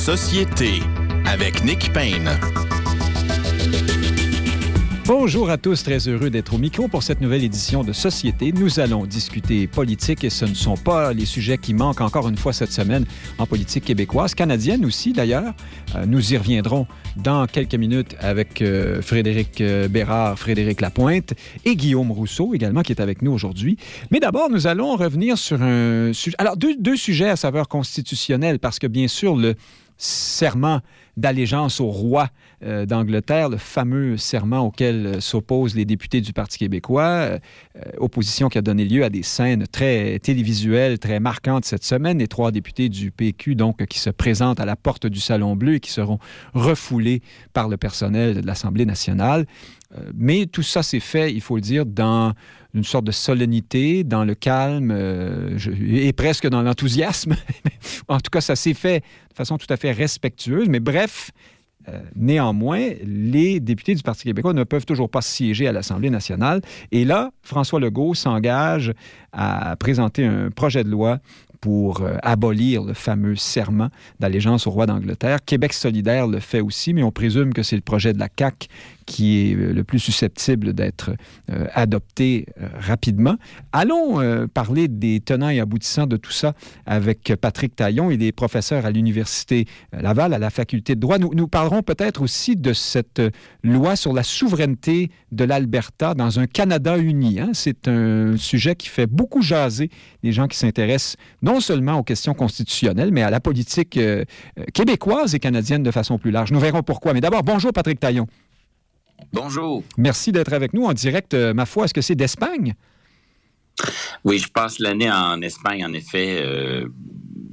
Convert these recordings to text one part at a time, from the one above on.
Société avec Nick Payne. Bonjour à tous, très heureux d'être au micro pour cette nouvelle édition de Société. Nous allons discuter politique et ce ne sont pas les sujets qui manquent encore une fois cette semaine en politique québécoise, canadienne aussi d'ailleurs. Euh, nous y reviendrons dans quelques minutes avec euh, Frédéric euh, Bérard, Frédéric Lapointe et Guillaume Rousseau également qui est avec nous aujourd'hui. Mais d'abord, nous allons revenir sur un sujet. Alors, deux, deux sujets à saveur constitutionnelle parce que bien sûr, le serment d'allégeance au roi euh, d'Angleterre, le fameux serment auquel euh, s'opposent les députés du Parti québécois, euh, opposition qui a donné lieu à des scènes très télévisuelles, très marquantes cette semaine. Les trois députés du PQ, donc, qui se présentent à la porte du Salon Bleu et qui seront refoulés par le personnel de l'Assemblée nationale. Mais tout ça s'est fait, il faut le dire, dans une sorte de solennité, dans le calme et presque dans l'enthousiasme. en tout cas, ça s'est fait de façon tout à fait respectueuse. Mais bref, euh, néanmoins, les députés du Parti québécois ne peuvent toujours pas siéger à l'Assemblée nationale. Et là, François Legault s'engage à présenter un projet de loi pour euh, abolir le fameux serment d'allégeance au roi d'Angleterre. Québec solidaire le fait aussi, mais on présume que c'est le projet de la CAQ qui est euh, le plus susceptible d'être euh, adopté rapidement. Allons parler des tenants et aboutissants de tout ça avec Patrick Taillon. Il est professeur à l'Université Laval, à la faculté de droit. Nous, parlerons peut-être aussi de cette loi sur la souveraineté de l'Alberta dans un Canada uni. Hein. C'est un sujet qui fait beaucoup jaser les gens qui s'intéressent non seulement aux questions constitutionnelles, mais à la politique euh, euh, québécoise et canadienne de façon plus large. Nous verrons pourquoi. Mais d'abord, bonjour Patrick Taillon. Bonjour. Merci d'être avec nous en direct. Euh, ma foi, est-ce que c'est d'Espagne? Oui, je passe l'année en Espagne, en effet.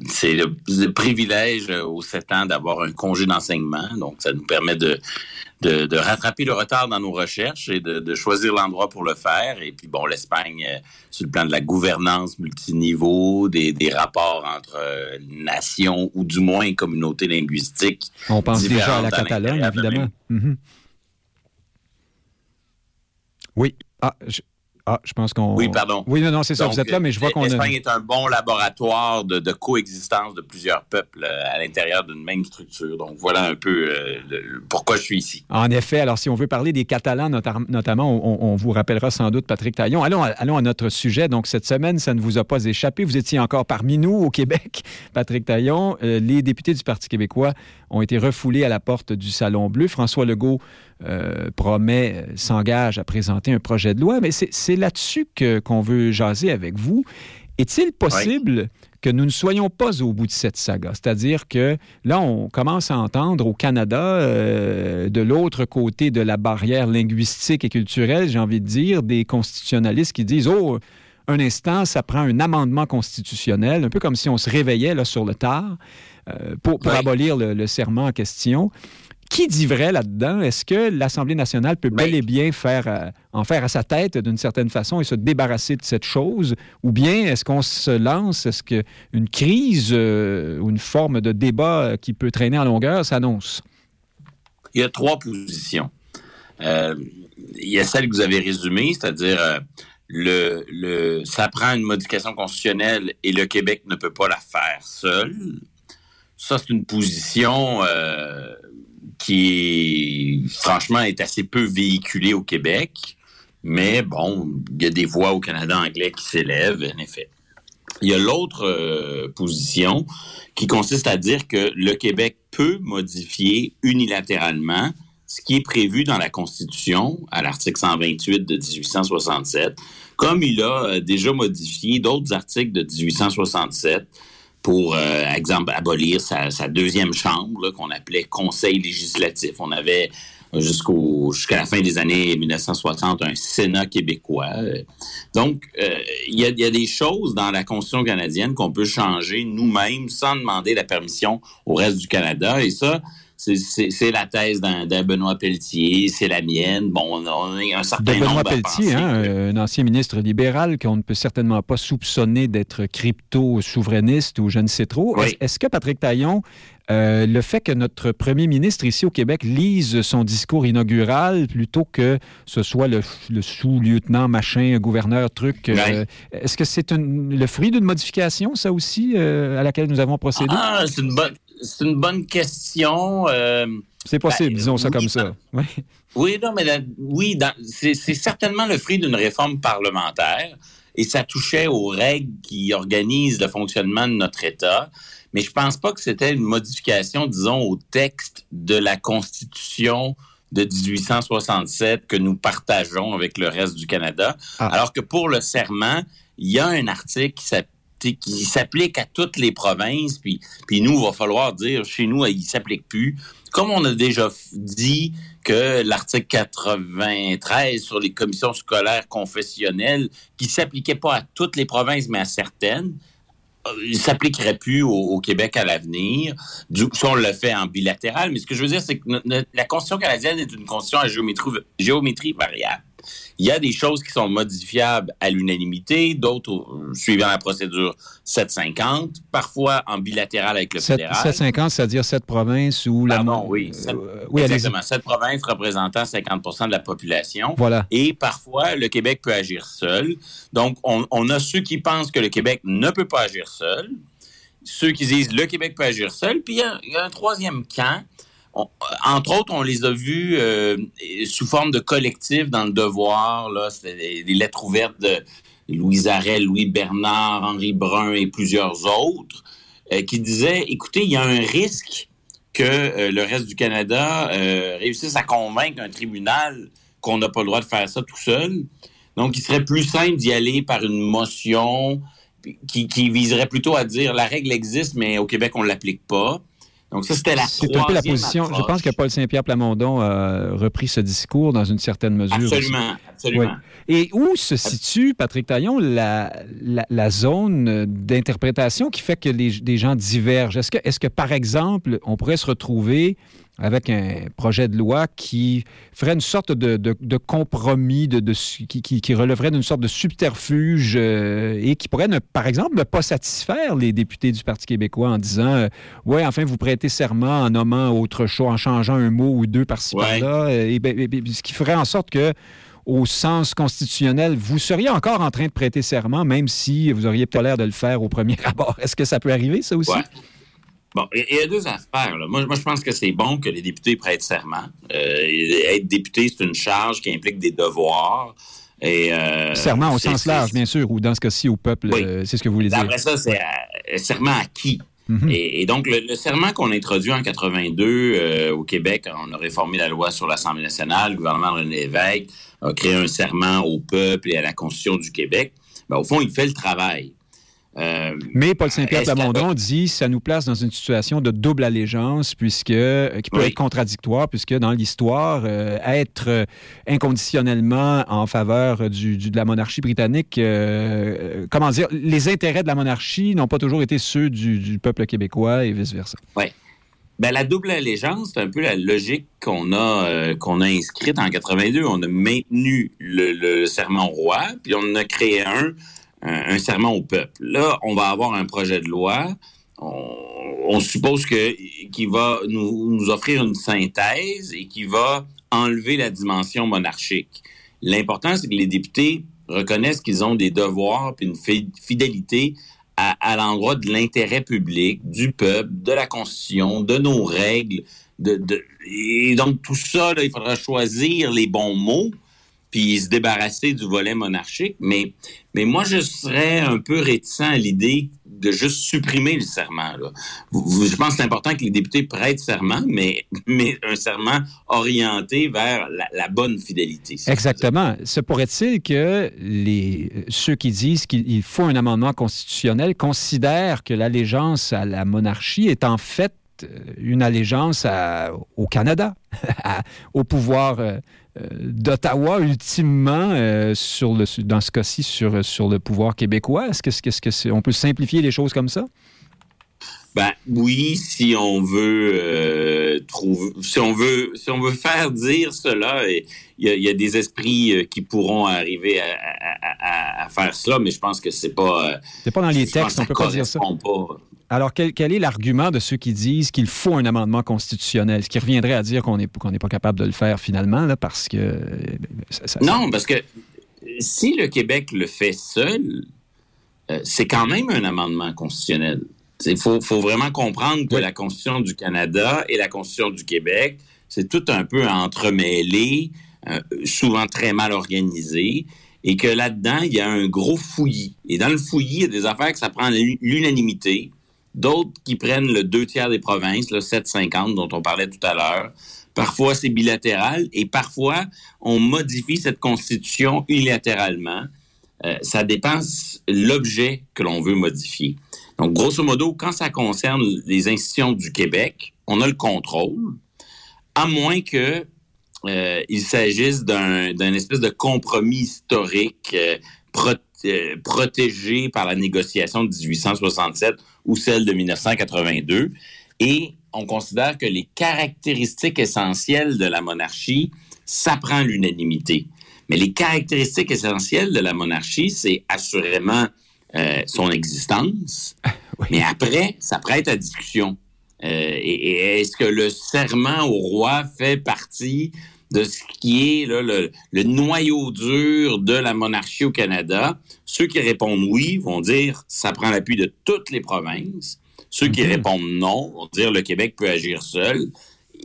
c'est le, privilège aux sept ans d'avoir un congé d'enseignement. Donc, ça nous permet de, de, rattraper le retard dans nos recherches et de, choisir l'endroit pour le faire. Et puis, bon, l'Espagne, euh, sur le plan de la gouvernance multiniveau, des, des rapports entre euh, nations ou du moins communautés linguistiques. On pense déjà à la Catalogne, évidemment. Oui. Ah, je, ah, je pense qu'on. Oui, pardon. Oui, non, non, c'est ça, vous êtes là, mais je vois qu'on a. L'Espagne est un bon laboratoire de, coexistence de plusieurs peuples euh, à l'intérieur d'une même structure. Donc, voilà un peu euh, pourquoi je suis ici. En effet, alors si on veut parler des Catalans notamment, on, vous rappellera sans doute Patrick Taillon. Allons à, allons à notre sujet. Donc, cette semaine, ça ne vous a pas échappé. Vous étiez encore parmi nous au Québec, Patrick Taillon. Euh, les députés du Parti québécois ont été refoulés à la porte du Salon Bleu. François Legault euh, promet, euh, s'engage à présenter un projet de loi, mais c'est là-dessus qu'on veut jaser avec vous. Est-il possible que nous ne soyons pas au bout de cette saga? C'est-à-dire que là, on commence à entendre au Canada, euh, de l'autre côté de la barrière linguistique et culturelle, j'ai envie de dire, des constitutionnalistes qui disent, oh, un instant, ça prend un amendement constitutionnel, un peu comme si on se réveillait là, sur le tard pour, abolir le serment en question. Qui dit vrai là-dedans? Est-ce que l'Assemblée nationale peut bel et bien faire, euh, en faire à sa tête d'une certaine façon et se débarrasser de cette chose? Ou bien est-ce qu'on se lance? Est-ce qu'une crise euh, ou une forme de débat euh, qui peut traîner en longueur s'annonce? Il y a trois positions. il y a celle que vous avez résumée, c'est-à-dire le, le, ça prend une modification constitutionnelle et le Québec ne peut pas la faire seul. Ça, c'est une position qui, franchement, est assez peu véhiculé au Québec. Mais bon, il y a des voix au Canada anglais qui s'élèvent, en effet. Il y a l'autre euh, position qui consiste à dire que le Québec peut modifier unilatéralement ce qui est prévu dans la Constitution à l'article 128 de 1867, comme il a euh, déjà modifié d'autres articles de 1867 pour, euh, exemple, abolir sa, deuxième chambre qu'on appelait Conseil législatif. On avait jusqu'au jusqu'à la fin des années 1960 un Sénat québécois. Donc, euh, il y, y, a, des choses dans la Constitution canadienne qu'on peut changer nous-mêmes sans demander la permission au reste du Canada. Et ça, c'est la thèse d'un Benoît Pelletier, c'est la mienne. Bon, on a un certain de Benoît Pelletier, hein, un ancien ministre libéral qu'on ne peut certainement pas soupçonner d'être crypto-souverainiste ou je ne sais trop. Est-ce que Patrick Taillon, euh, le fait que notre premier ministre ici au Québec lise son discours inaugural plutôt que ce soit le, sous-lieutenant machin, gouverneur truc, euh, est-ce que c'est le fruit d'une modification, ça aussi, euh, à laquelle nous avons procédé? Ah, c'est une bonne c'est une bonne question. Euh, c'est possible, ben, disons ça comme ça. Oui. oui, non, mais oui, c'est certainement le fruit d'une réforme parlementaire et ça touchait aux règles qui organisent le fonctionnement de notre État. Mais je pense pas que c'était une modification, disons, au texte de la Constitution de 1867 que nous partageons avec le reste du Canada. Ah. Alors que pour le serment, il y a un article qui s'applique à toutes les provinces, puis, puis nous, il va falloir dire, chez nous, il s'applique plus. Comme on a déjà dit que l'article 93 sur les commissions scolaires confessionnelles, qui s'appliquait pas à toutes les provinces, mais à certaines, euh, il s'appliquerait plus au, Québec à l'avenir. Ça, on le fait en bilatéral, mais ce que je veux dire, c'est que la Constitution canadienne est une constitution à géométrie variable. Il y a des choses qui sont modifiables à l'unanimité, d'autres suivant la procédure 750, parfois en bilatéral avec le 7, fédéral. 750, c'est-à-dire sept provinces où la... Pardon, oui. Euh, oui exactement. Sept provinces représentant 50% de la population. Voilà. Et parfois, le Québec peut agir seul. Donc, on, on a ceux qui pensent que le Québec ne peut pas agir seul, ceux qui disent le Québec peut agir seul, puis il y a un troisième camp entre autres, on les a vus euh, sous forme de collectif dans le devoir. Là, des, lettres ouvertes de Louise Arel, Louis Bernard, Henri Brun et plusieurs autres, euh, qui disaient écoutez, il y a un risque que euh, le reste du Canada réussisse à convaincre un tribunal qu'on n'a pas le droit de faire ça tout seul. Donc, il serait plus simple d'y aller par une motion qui, qui, viserait plutôt à dire la règle existe, mais au Québec, on ne l'applique pas. Donc ça, c'était la C'est un peu la position. Je pense que Paul Saint-Pierre Plamondon a repris ce discours dans une certaine mesure. Absolument, absolument. Et où se situe, Patrick Taillon, la, la, zone d'interprétation qui fait que les, gens divergent? Est-ce que, est que, par exemple, on pourrait se retrouver avec un projet de loi qui ferait une sorte de, de, compromis, de, qui, qui, relèverait d'une sorte de subterfuge euh, et qui pourrait, ne, par exemple, ne pas satisfaire les députés du Parti québécois en disant euh, Ouais, enfin, vous prêtez serment en nommant autre chose, en changeant un mot ou deux par-ci par-là. Et, ben, ce qui ferait en sorte que au sens constitutionnel, vous seriez encore en train de prêter serment, même si vous auriez pas l'air de le faire au premier abord. Est-ce que ça peut arriver, ça aussi? Bon, il y a deux affaires. Moi, je pense que c'est bon que les députés prêtent serment. Euh, être député, c'est une charge qui implique des devoirs. Et, euh, serment au sens large, bien sûr, ou dans ce cas-ci au peuple, euh, c'est ce que vous voulez dire. Après ça, c'est serment à qui? Mhm. et, donc, le, serment qu'on a introduit en 82 au Québec, on a réformé la loi sur l'Assemblée nationale, le gouvernement de René Lévesque a créé un serment au peuple et à la Constitution du Québec. Ben, au fond, il fait le travail. Euh, Mais Paul Saint-Pierre Plamondon dit ça nous place dans une situation de double allégeance puisque euh, qui peut être contradictoire puisque dans l'histoire euh, être inconditionnellement en faveur du, de la monarchie britannique comment dire les intérêts de la monarchie n'ont pas toujours été ceux du, peuple québécois et vice versa. Oui. Ben, la double allégeance, c'est un peu la logique qu'on a qu'on a inscrite en 82. On a maintenu le, le serment roi, puis on en a créé un un, serment au peuple. Là, on va avoir un projet de loi. On, suppose que qui va nous, offrir une synthèse et qui va enlever la dimension monarchique. L'important, c'est que les députés reconnaissent qu'ils ont des devoirs et une fidélité à, l'endroit de l'intérêt public, du peuple, de la Constitution, de nos règles. Et donc, tout ça, il faudra choisir les bons mots puis se débarrasser du volet monarchique. Mais, mais moi, je serais un peu réticent à l'idée de juste supprimer le serment. Je pense que c'est important que les députés prêtent serment, mais, mais un serment orienté vers la, bonne fidélité. Exactement. Se pourrait-il que les, ceux qui disent qu'il faut un amendement constitutionnel considèrent que l'allégeance à la monarchie est en fait euh, une allégeance au Canada, au pouvoir euh, d'Ottawa, ultimement, euh, dans ce cas-ci, sur, le pouvoir québécois? Est-ce que, on peut simplifier les choses comme ça? Ben oui, si on veut euh, trouver, si on veut, si on veut faire dire cela, il y, a des esprits qui pourront arriver à, faire cela, mais je pense que c'est pas. c'est pas dans les textes, on peut pas dire ça. Alors, quel, est l'argument de ceux qui disent qu'il faut un amendement constitutionnel, ce qui reviendrait à dire qu'on n'est pas capable de le faire finalement, là, parce que... non, parce que si le Québec le fait seul, euh, c'est quand même un amendement constitutionnel. Il faut, vraiment comprendre que la Constitution du Canada et la Constitution du Québec, c'est tout un peu entremêlé, euh, souvent très mal organisé, et que là-dedans, il y a un gros fouillis. Et dans le fouillis, il y a des affaires que ça prend l'unanimité, d'autres qui prennent le deux tiers des provinces, le 750 dont on parlait tout à l'heure. Parfois, c'est bilatéral et parfois, on modifie cette constitution unilatéralement. Euh, ça dépend l'objet que l'on veut modifier. Donc, grosso modo, quand ça concerne les institutions du Québec, on a le contrôle, à moins que euh, il s'agisse d'un espèce de compromis historique euh, euh, protégé par la négociation de 1867 ou celle de 1982. Et on considère que les caractéristiques essentielles de la monarchie, ça prend l'unanimité. Mais les caractéristiques essentielles de la monarchie, c'est assurément son existence. Mais après, ça prête à discussion. et est-ce que le serment au roi fait partie de ce qui est le, noyau dur de la monarchie au Canada? Ceux qui répondent oui vont dire ça prend l'appui de toutes les provinces. Ceux qui mhm. répondent non vont dire le Québec peut agir seul.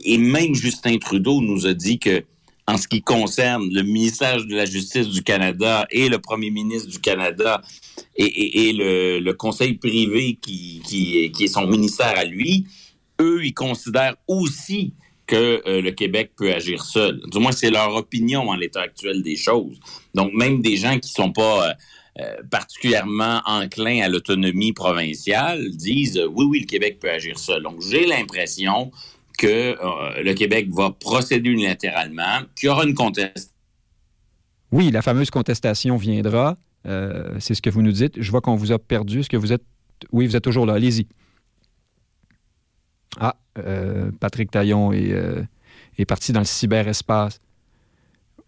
Et même Justin Trudeau nous a dit que en ce qui concerne le ministère de la Justice du Canada et le premier ministre du Canada et, le, conseil privé qui, est son ministère à lui, eux, ils considèrent aussi que euh, le Québec peut agir seul. Du moins, c'est leur opinion en l'état actuel des choses. Donc, même des gens qui sont pas euh, euh, particulièrement enclins à l'autonomie provinciale disent oui, oui, le Québec peut agir seul. Donc, j'ai l'impression que le Québec va procéder unilatéralement, qu'il y aura une contestation. Oui, la fameuse contestation viendra. c'est ce que vous nous dites. Je vois qu'on vous a perdu. Est-ce que vous êtes... Oui, vous êtes toujours là. Allez-y. Ah, euh, Patrick Taillon euh, est, parti dans le cyberespace.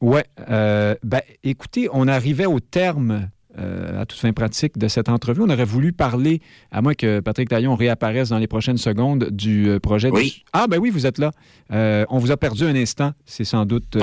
Ouais, euh, ben, écoutez, on arrivait au terme à toute fin pratique de cette entrevue. On aurait voulu parler, à moins que Patrick Taillon réapparaisse dans les prochaines secondes, du projet. Oui. Ah, ben oui, vous êtes là. on vous a perdu un instant. C'est sans doute.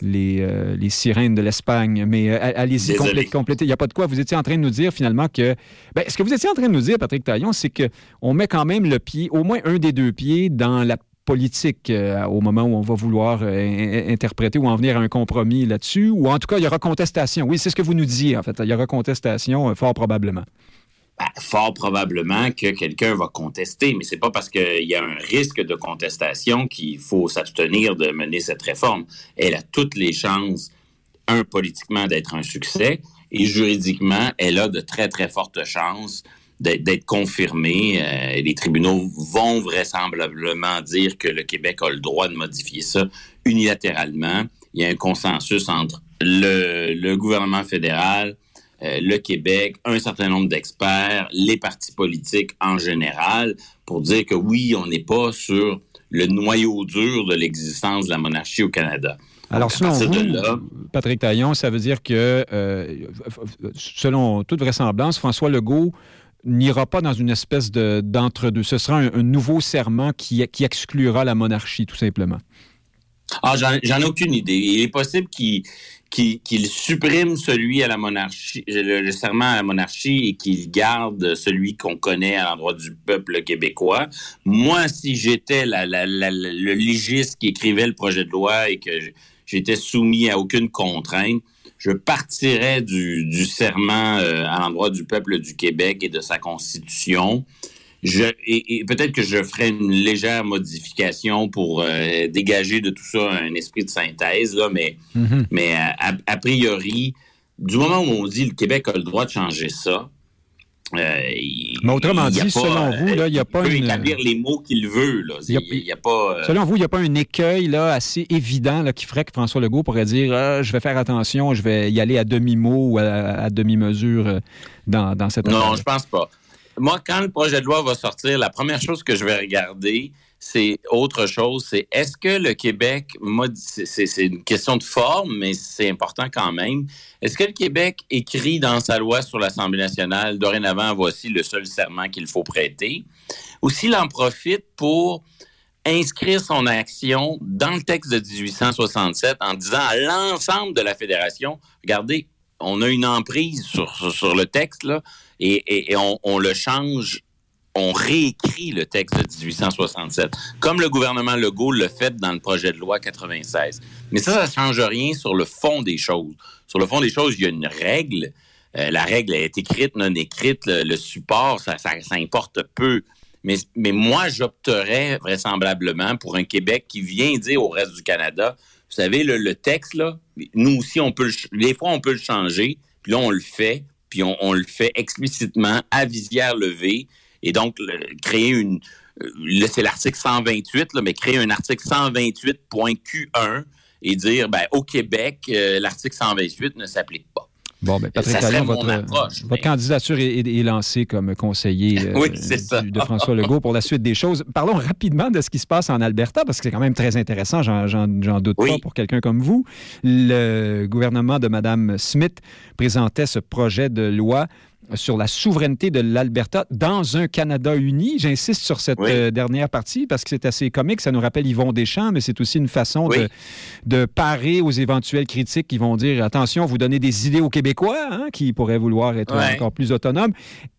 Les, les, sirènes de l'Espagne. Mais allez-y, complétez. Il n'y a pas de quoi. Vous étiez en train de nous dire finalement que. Ben, ce que vous étiez en train de nous dire, Patrick Taillon, c'est qu'on met quand même le pied, au moins un des deux pieds, dans la politique euh, au moment où on va vouloir euh, interpréter ou en venir à un compromis là-dessus, ou en tout cas, il y aura contestation. Oui, c'est ce que vous nous disiez, en fait. Il y aura contestation, euh, fort probablement. Ben, fort probablement que quelqu'un va contester, mais c'est pas parce qu'il y a un risque de contestation qu'il faut s'abstenir de mener cette réforme. Elle a toutes les chances, un, politiquement, d'être un succès, et juridiquement, elle a de très, très fortes chances d'être confirmé. Euh, les tribunaux vont vraisemblablement dire que le Québec a le droit de modifier ça unilatéralement. Il y a un consensus entre le, gouvernement fédéral, euh, le Québec, un certain nombre d'experts, les partis politiques en général, pour dire que oui, on n'est pas sur le noyau dur de l'existence de la monarchie au Canada. Alors, selon vous, Patrick Taillon, ça veut dire que, euh, selon toute vraisemblance, François Legault n'ira pas dans une espèce d'entre-deux. Ce sera un, nouveau serment qui, exclura la monarchie, tout simplement. Ah, j'en ai aucune idée. Il est possible qu'il qu'il supprime celui à la monarchie, le, serment à la monarchie et qu'il garde celui qu'on connaît à l'endroit du peuple québécois. Moi, si j'étais le légiste qui écrivait le projet de loi et que j'étais soumis à aucune contrainte, je partirais du, serment euh, à l'endroit du peuple du Québec et de sa constitution. Je, et, peut-être que je ferai une légère modification pour euh, dégager de tout ça un esprit de synthèse, là, mais, mm-hmm. mais a, priori, du moment où on dit le Québec a le droit de changer ça, euh, Mais autrement dit, selon vous, il n'y a pas il peut une... établir les mots qu'il veut. Là. Il, a, pas, euh, Selon vous, il n'y a pas un écueil là, assez évident là, qui ferait que François Legault pourrait dire ah, je vais faire attention, je vais y aller à demi-mot ou à, demi-mesure euh, dans, dans cette Non, je pense pas. Moi, quand le projet de loi va sortir, la première chose que je vais regarder, c'est autre chose. C'est est-ce que le Québec, c'est une question de forme, mais c'est important quand même. Est-ce que le Québec écrit dans sa loi sur l'Assemblée nationale, dorénavant, voici le seul serment qu'il faut prêter, ou s'il en profite pour inscrire son action dans le texte de 1867 en disant à l'ensemble de la fédération, regardez, on a une emprise sur, le texte, et, on le change on réécrit le texte de 1867, comme le gouvernement Legault le fait dans le projet de loi 96. Mais ça, ça ne change rien sur le fond des choses. Sur le fond des choses, il y a une règle. Euh, la règle est écrite, non écrite. Le, support, ça, ça, importe peu. Mais, mais moi, j'opterais vraisemblablement pour un Québec qui vient dire au reste du Canada, vous savez, le, texte, là, nous aussi, on peut des fois, on peut le changer, puis là, on le fait, puis on, le fait explicitement à visière levée, et donc créer une... Euh, là, c'est l'article 128, là, mais créer un article 128.q1 et dire, ben, au Québec, euh, l'article 128 ne s'applique pas. Bon, ben, Patrick Talon, votre, candidature est, lancée comme conseiller euh, de François Legault pour la suite des choses. Parlons rapidement de ce qui se passe en Alberta, parce que c'est quand même très intéressant, j'en doute pas pour quelqu'un comme vous. Le gouvernement de Mme Smith présentait ce projet de loi sur la souveraineté de l'Alberta dans un Canada uni. J'insiste sur cette euh, dernière partie parce que c'est assez comique. Ça nous rappelle Yvon Deschamps, mais c'est aussi une façon de, de, parer aux éventuelles critiques qui vont dire attention, vous donnez des idées aux Québécois hein, qui pourraient vouloir être encore plus autonomes.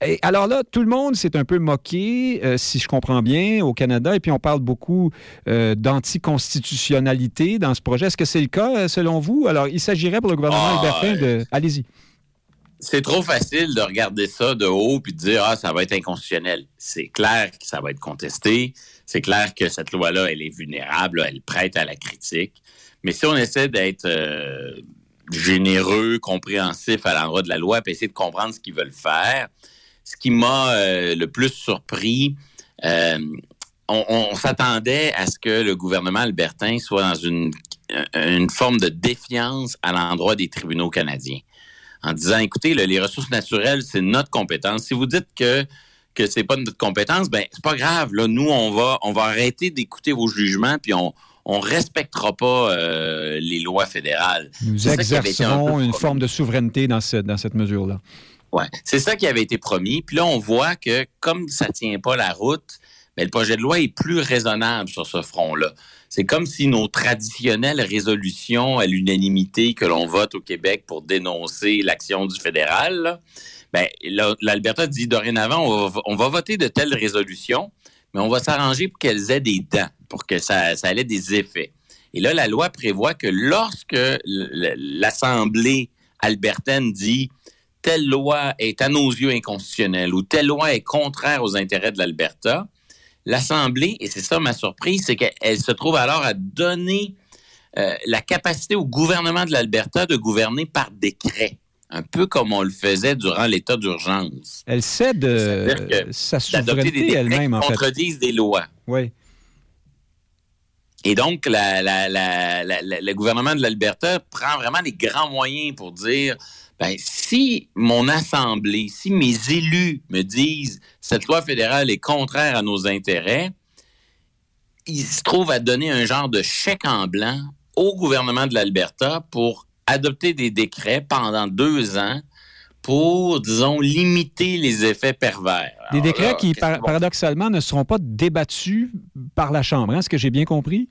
Et alors là, tout le monde s'est un peu moqué, euh, si je comprends bien, au Canada. Et puis on parle beaucoup euh, d'anticonstitutionnalité dans ce projet. Est-ce que c'est le cas selon vous? Alors, il s'agirait pour le gouvernement ah, albertain de. Allez-y c'est trop facile de regarder ça de haut puis de dire ah ça va être inconstitutionnel. C'est clair que ça va être contesté. C'est clair que cette loi-là elle est vulnérable, elle prête à la critique. Mais si on essaie d'être euh, généreux, compréhensif à l'endroit de la loi, puis essayer de comprendre ce qu'ils veulent faire, ce qui m'a euh, le plus surpris, euh, on, s'attendait à ce que le gouvernement albertain soit dans une forme de défiance à l'endroit des tribunaux canadiens en disant, écoutez, les ressources naturelles, c'est notre compétence. Si vous dites que que c'est pas notre compétence, ben c'est pas grave. Là, nous, on va on va arrêter d'écouter vos jugements, puis on on respectera pas euh, les lois fédérales. Nous exercerons une forme de souveraineté dans, ce, dans cette mesure-là. Ouais, c'est ça qui avait été promis. Puis là, on voit que comme ça tient pas la route, ben, le projet de loi est plus raisonnable sur ce front-là. C'est comme si nos traditionnelles résolutions à l'unanimité que l'on vote au Québec pour dénoncer l'action du fédéral, ben, l'Alberta dit dorénavant, on va, voter de telles résolutions, mais on va s'arranger pour qu'elles aient des dents, pour que ça, ça ait des effets. Et là, la loi prévoit que lorsque l'Assemblée albertaine dit telle loi est à nos yeux inconstitutionnelle ou telle loi est contraire aux intérêts de l'Alberta, l'Assemblée, et c'est ça ma surprise, c'est qu'elle se trouve alors à donner euh, la capacité au gouvernement de l'Alberta de gouverner par décret. Un peu comme on le faisait durant l'état d'urgence. Elle cède euh, sa souveraineté elle-même, en fait. contredisent des lois. Oui. Et donc, le gouvernement de l'Alberta prend vraiment des grands moyens pour dire ben, si mon assemblée, si mes élus me disent cette loi fédérale est contraire à nos intérêts, ils se trouvent à donner un genre de chèque en blanc au gouvernement de l'Alberta pour adopter des décrets pendant deux ans pour, disons, limiter les effets pervers. Des décrets qui, paradoxalement, ne seront pas débattus par la Chambre, est-ce que j'ai bien compris?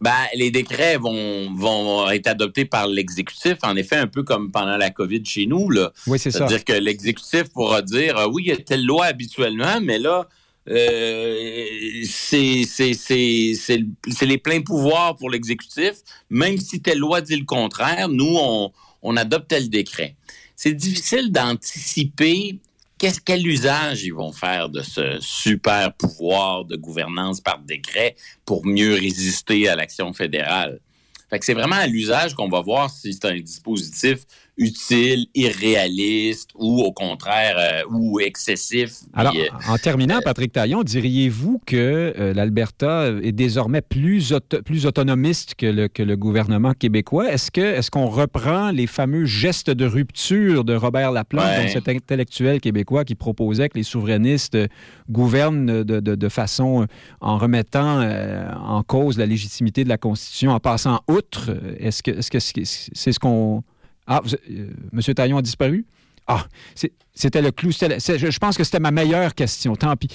Ben, les décrets vont, vont être adoptés par l'exécutif, en effet, un peu comme pendant la COVID chez nous. Là. Oui, c'est ça. C'est-à-dire que l'exécutif pourra dire ah oui, il y a telle loi habituellement, mais là, euh, c'est les pleins pouvoirs pour l'exécutif. Même si telle loi dit le contraire, nous, on, on adopte tel décret. C'est difficile d'anticiper qu'est-ce quel usage ils vont faire de ce super pouvoir de gouvernance par décret pour mieux résister à l'action fédérale? Fait que c'est vraiment à l'usage qu'on va voir si c'est un dispositif utile, irréaliste ou au contraire euh, ou excessif. Alors, euh, en terminant, Patrick Taillon, diriez-vous que euh, l'Alberta est désormais plus, plus autonomiste que le, que le gouvernement québécois? Est-ce que est-ce qu'on reprend les fameux gestes de rupture de Robert Laplante, cet intellectuel québécois qui proposait que les souverainistes gouvernent de, de, de façon en remettant en cause la légitimité de la Constitution, en passant outre? Est-ce que est-ce que c'est ce qu'on ah, euh, M. Taillon a disparu? Ah, c'était le clou. je pense que c'était ma meilleure question. Tant pis.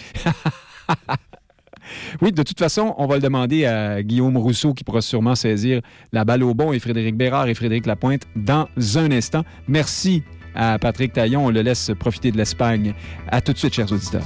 oui, de toute façon, on va le demander à Guillaume Rousseau qui pourra sûrement saisir la balle au bon et Frédéric Bérard et Frédéric Lapointe dans un instant. Merci à Patrick Taillon. On le laisse profiter de l'Espagne. À tout de suite, chers auditeurs.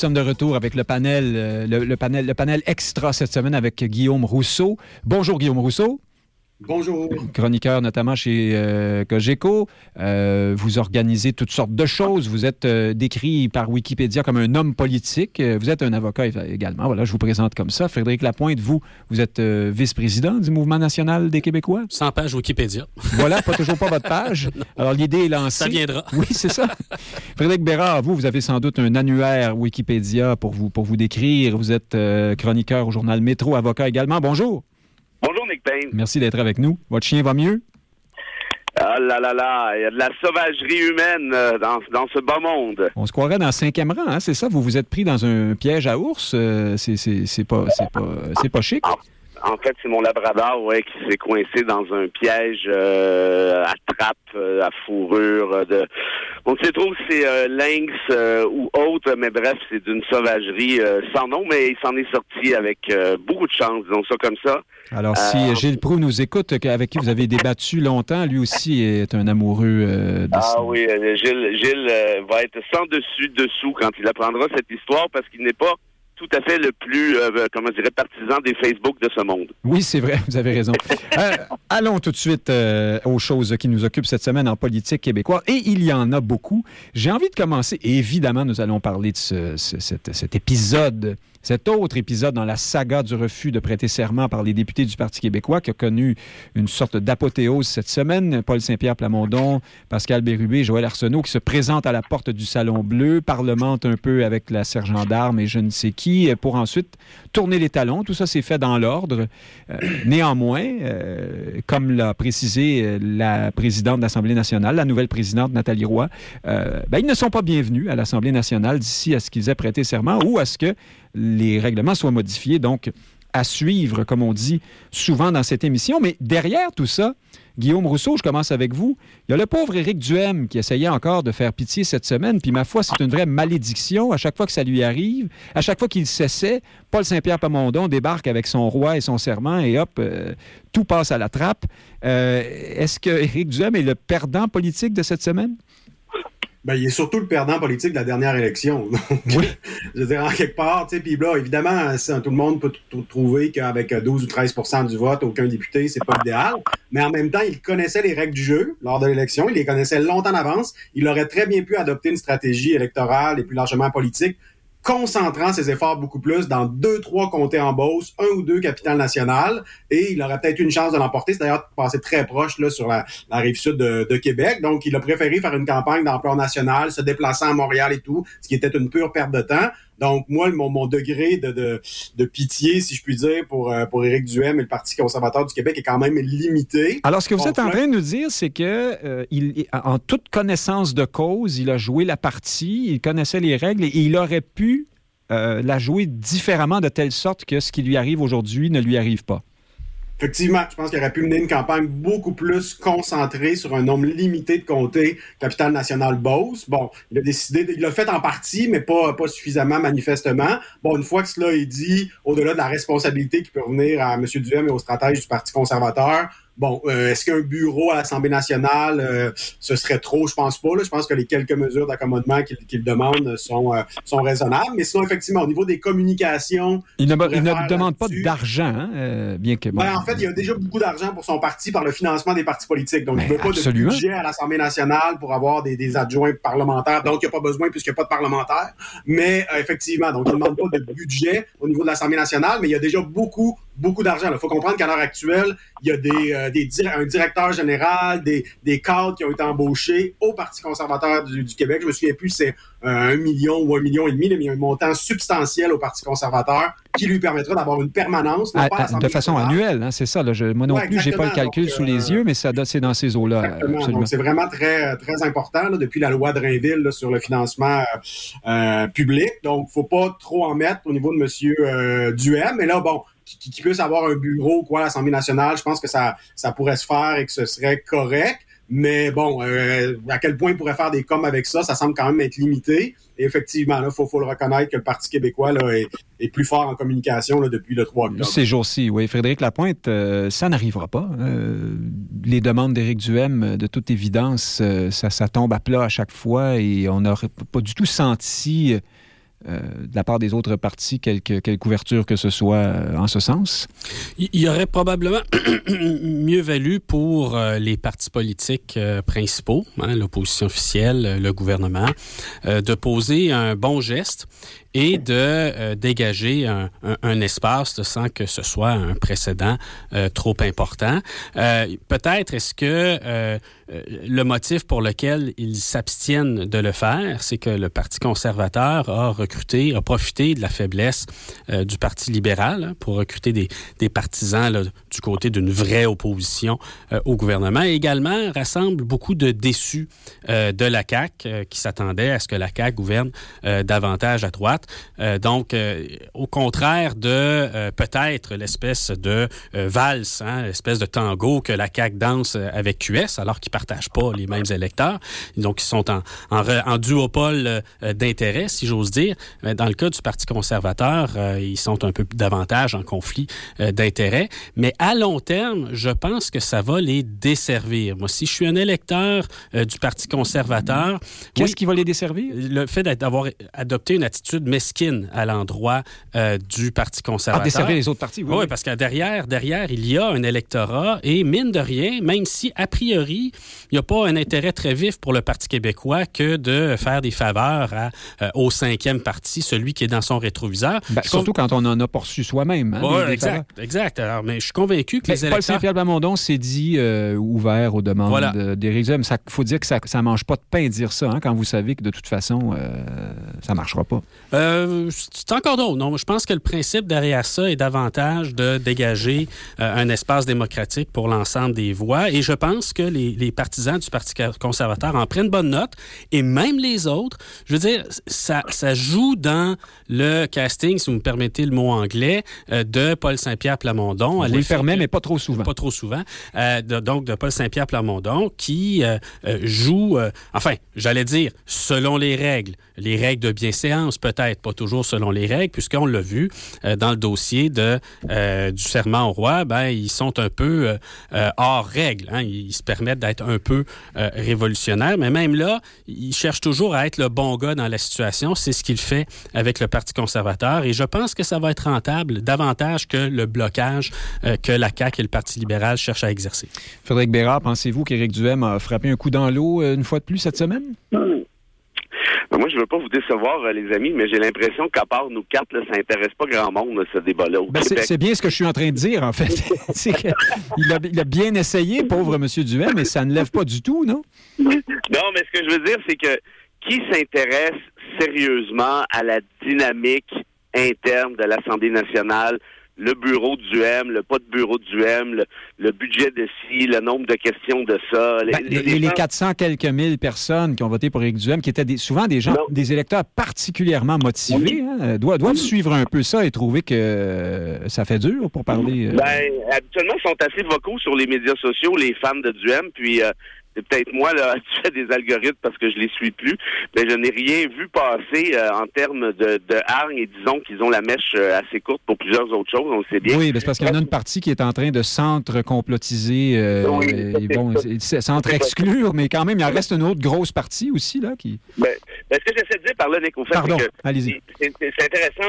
Sommes de retour avec le panel, euh, le, panel, le panel extra cette semaine avec Guillaume Rousseau. Bonjour, Guillaume Rousseau. Bonjour. Chroniqueur notamment chez euh, Cogeco. Euh, vous organisez toutes sortes de choses. Vous êtes euh, décrit par Wikipédia comme un homme politique. Vous êtes un avocat également. Voilà, je vous présente comme ça. Frédéric Lapointe, vous, vous êtes euh, vice-président du Mouvement national des Québécois? Sans page Wikipédia. Voilà, pas toujours pas votre page. Alors, l'idée est lancée. Ça viendra. Oui, c'est ça. Frédéric Bérard, vous, vous avez sans doute un annuaire Wikipédia pour vous, pour vous décrire. Vous êtes euh, chroniqueur au journal Métro, avocat également. Bonjour. Bonjour Nick Payne. Merci d'être avec nous. Votre chien va mieux? Ah là là là, il y a de la sauvagerie humaine euh, dans, dans ce bas monde. On se croirait dans le cinquième rang, hein, c'est ça? Vous vous êtes pris dans un piège à ours? Euh, c'est, pas, c'est, pas, c'est pas chic? En fait, c'est mon labrador ouais, qui s'est coincé dans un piège euh, à trappe, euh, à fourrure. euh, de... On ne sait trop si c'est euh, lynx euh, ou autre, mais bref, c'est d'une sauvagerie euh, sans nom, mais il s'en est sorti avec euh, beaucoup de chance, disons ça comme ça. Alors, si Gilles Proux nous écoute, avec qui vous avez débattu longtemps, lui aussi est un amoureux euh, de Ah oui, Gilles, Gilles euh, va être sans dessus dessous quand il apprendra cette histoire parce qu'il n'est pas tout à fait le plus, euh, comment je partisan des Facebook de ce monde. Oui, c'est vrai, vous avez raison. Euh, allons tout de suite euh, aux choses qui nous occupent cette semaine en politique québécoise. Et il y en a beaucoup. J'ai envie de commencer. Et évidemment, nous allons parler de ce- ce- cet, cet épisode, cet autre épisode dans la saga du refus de prêter serment par les députés du Parti québécois qui a connu une sorte d'apothéose cette semaine. Paul Saint-Pierre Plamondon, Pascal Bérubé, Joël Arsenault qui se présentent à la porte du Salon Bleu, parlementent un peu avec la sergent d'armes et je ne sais qui pour ensuite tourner les talons. Tout ça s'est fait dans l'ordre. Euh, néanmoins, euh, comme l'a précisé euh, la présidente de l'Assemblée nationale, la nouvelle présidente Nathalie Roy, euh, ben, ils ne sont pas bienvenus à l'Assemblée nationale d'ici à ce qu'ils aient prêté serment ou à ce que les règlements soient modifiés. Donc, à suivre, comme on dit souvent dans cette émission. Mais derrière tout ça, Guillaume Rousseau, je commence avec vous. Il y a le pauvre Éric Duhem qui essayait encore de faire pitié cette semaine. Puis ma foi, c'est une vraie malédiction. À chaque fois que ça lui arrive, à chaque fois qu'il s'essaie, Paul Saint-Pierre Pamondon débarque avec son roi et son serment et hop, euh, tout passe à la trappe. Euh, Est-ce que Éric Duhem est le perdant politique de cette semaine? Ben, il est surtout le perdant politique de la dernière élection. Donc, Oui. je veux dire, en quelque part, tu sais, puis là, évidemment, tout le monde peut trouver qu'avec 12 ou 13% du vote, aucun député, c'est pas idéal. Mais en même temps, il connaissait les règles du jeu lors de l'élection. Il les connaissait longtemps d'avance. Il aurait très bien pu adopter une stratégie électorale et plus largement politique concentrant ses efforts beaucoup plus dans deux, trois comtés en Beauce, un ou deux capitales nationales, et il aurait peut-être eu une chance de l'emporter. C'est d'ailleurs passé très proche là, sur la, la rive sud de, de Québec. Donc, il a préféré faire une campagne d'ampleur nationale, se déplaçant à Montréal et tout, ce qui était une pure perte de temps. Donc, moi, mon, mon degré de, de, de pitié, si je puis dire, pour, euh, pour Éric Duhem et le Parti conservateur du Québec est quand même limité. Alors, ce que vous êtes en train de nous dire, c'est que euh, il, en toute connaissance de cause, il a joué la partie, il connaissait les règles et il aurait pu euh, la jouer différemment de telle sorte que ce qui lui arrive aujourd'hui ne lui arrive pas. Effectivement, je pense qu'il aurait pu mener une campagne beaucoup plus concentrée sur un nombre limité de comtés capitale nationale Beauce. Bon, il a décidé, il l'a fait en partie, mais pas, pas suffisamment manifestement. Bon, une fois que cela est dit, au-delà de la responsabilité qui peut revenir à M. Duhem et aux stratèges du Parti conservateur, bon, euh, est-ce qu'un bureau à l'Assemblée nationale, euh, ce serait trop? Je pense pas. Là. Je pense que les quelques mesures d'accommodement qu'il demande sont, euh, sont raisonnables. Mais sinon, effectivement, au niveau des communications, Il ne, il demande pas d'argent, hein, bien que... bon, Ben, en fait, il y a déjà beaucoup d'argent pour son parti par le financement des partis politiques. Donc, Ben, il ne veut pas de budget à l'Assemblée nationale pour avoir des, des adjoints parlementaires. Donc, il n'y a pas besoin puisqu'il n'y a pas de parlementaires. Mais effectivement, donc il ne demande pas de budget au niveau de l'Assemblée nationale, mais il y a déjà beaucoup, beaucoup d'argent. Il faut comprendre qu'à l'heure actuelle, il y a des, euh, des dir- un directeur général, des, des cadres qui ont été embauchés au Parti conservateur du, du Québec. Je me souviens plus c'est euh, un million ou un million et demi, mais il y a un montant substantiel au Parti conservateur qui lui permettra d'avoir une permanence. à- à l'Assemblée de façon annuelle, hein, c'est ça. là, je- moi non Ouais, plus, j'ai pas le calcul Donc, sous les euh, yeux, mais ça, c'est dans ces eaux-là. C'est vraiment très, très important là, depuis la loi de Rainville là, sur le financement public. Donc, faut pas trop en mettre au niveau de Monsieur euh, Duhem. Mais là, bon, qui, qui puisse avoir un bureau quoi à l'Assemblée nationale, je pense que ça, ça pourrait se faire et que ce serait correct. Mais bon, euh, à quel point il pourrait faire des coms avec ça, ça semble quand même être limité. Et effectivement, il faut, faut le reconnaître que le Parti québécois là, est, plus fort en communication là, depuis le 3 octobre. Ces jours-ci, oui. Frédéric Lapointe, euh, ça n'arrivera pas. Euh, les demandes d'Éric Duhem, de toute évidence, ça, ça tombe à plat à chaque fois et on n'aurait pas du tout senti de la part des autres partis quelque, quelque couverture que ce soit en ce sens? Il y aurait probablement mieux valu pour les partis politiques principaux, hein, l'opposition officielle, le gouvernement, de poser un bon geste et de euh, dégager un, espace sans que ce soit un précédent euh, trop important. Euh, peut-être est-ce que le motif pour lequel ils s'abstiennent de le faire, c'est que le Parti conservateur a recruté, a profité de la faiblesse du Parti libéral hein, pour recruter des, partisans du côté d'une vraie opposition au gouvernement et également rassemble beaucoup de déçus de la CAQ qui s'attendaient à ce que la CAQ gouverne davantage à droite. Euh, donc, euh, au contraire de euh, peut-être l'espèce de valse, hein, l'espèce de tango que la CAQ danse avec QS, alors qu'ils partagent pas les mêmes électeurs. Donc, ils sont en, en, duopole d'intérêt, si j'ose dire. Mais dans le cas du Parti conservateur, ils sont un peu davantage en conflit d'intérêt. Mais à long terme, je pense que ça va les desservir. Moi, si je suis un électeur du Parti conservateur... Qu'est-ce qui va les desservir? Le fait d'avoir adopté une attitude mesquine à l'endroit euh, du Parti conservateur. À desservir les autres partis, oui. Oui, parce que derrière, derrière, il y a un électorat et mine de rien, même si a priori, il n'y a pas un intérêt très vif pour le Parti québécois que de faire des faveurs à, euh, au cinquième parti, celui qui est dans son rétroviseur. Ben, surtout quand on en a poursu soi-même. Hein, oui, exact, exact. Alors, mais je suis convaincu que les électeurs... Paul Saint-Pierre Plamondon s'est dit euh, ouvert aux demandes voilà. d'Éric Il faut dire que ça ne mange pas de pain dire ça, hein, quand vous savez que de toute façon, ça ne marchera pas. Euh, c'est encore d'autres. Non, je pense que le principe derrière ça est davantage de dégager euh, un espace démocratique pour l'ensemble des voix. Et je pense que les, les, partisans du Parti conservateur en prennent bonne note. Et même les autres, je veux dire, ça, ça joue dans le casting, si vous me permettez le mot anglais, euh, de Paul Saint-Pierre Plamondon. Vous le permet, mais pas trop souvent. Pas trop souvent. De, donc, de Paul Saint-Pierre Plamondon qui joue, enfin, j'allais dire, selon les règles, les règles de bienséance peut-être, pas toujours selon les règles, puisqu'on l'a vu euh, dans le dossier de, euh, du serment au roi, ben, ils sont un peu euh, hors règle. Hein. Ils se permettent d'être un peu révolutionnaires, mais même là, ils cherchent toujours à être le bon gars dans la situation. C'est ce qu'il fait avec le Parti conservateur et je pense que ça va être rentable davantage que le blocage que la CAQ et le Parti libéral cherchent à exercer. Frédéric Bérard, pensez-vous qu'Éric Duhem a frappé un coup dans l'eau une fois de plus cette semaine? Moi, je veux pas vous décevoir, euh, les amis, mais j'ai l'impression qu'à part nous quatre, là, ça intéresse pas grand monde, ce débat-là. Ben, c'est bien ce que je suis en train de dire, en fait. il, a, il, a, bien essayé, pauvre M. Duhem, mais ça ne lève pas du tout, non? Non, mais ce que je veux dire, c'est que qui s'intéresse sérieusement à la dynamique interne de l'Assemblée nationale le bureau du M, le pas de bureau du M, le, budget de ci, le nombre de questions de ça. Les, ben, les, les, 400 quelques mille personnes qui ont voté pour Éric Duhem, qui étaient souvent des gens, des électeurs particulièrement motivés, hein, doivent, suivre un peu ça et trouver que ça fait dur pour parler. Euh, ben, habituellement, ils sont assez vocaux sur les médias sociaux, les fans de Duhem, puis euh, c'est peut-être moi là, tu fais des algorithmes parce que je les suis plus, mais je n'ai rien vu passer euh, en termes de, de hargne et disons qu'ils ont la mèche euh, assez courte pour plusieurs autres choses, on sait bien. Oui, c'est parce qu'il y en a une partie qui est en train de centre-complotiser, euh, bon, centre-exclure, mais quand même, il en reste une autre grosse partie aussi là qui. Ben, ben ce que j'essaie de dire par là, Nick, au fait, Pardon, allez-y. C'est intéressant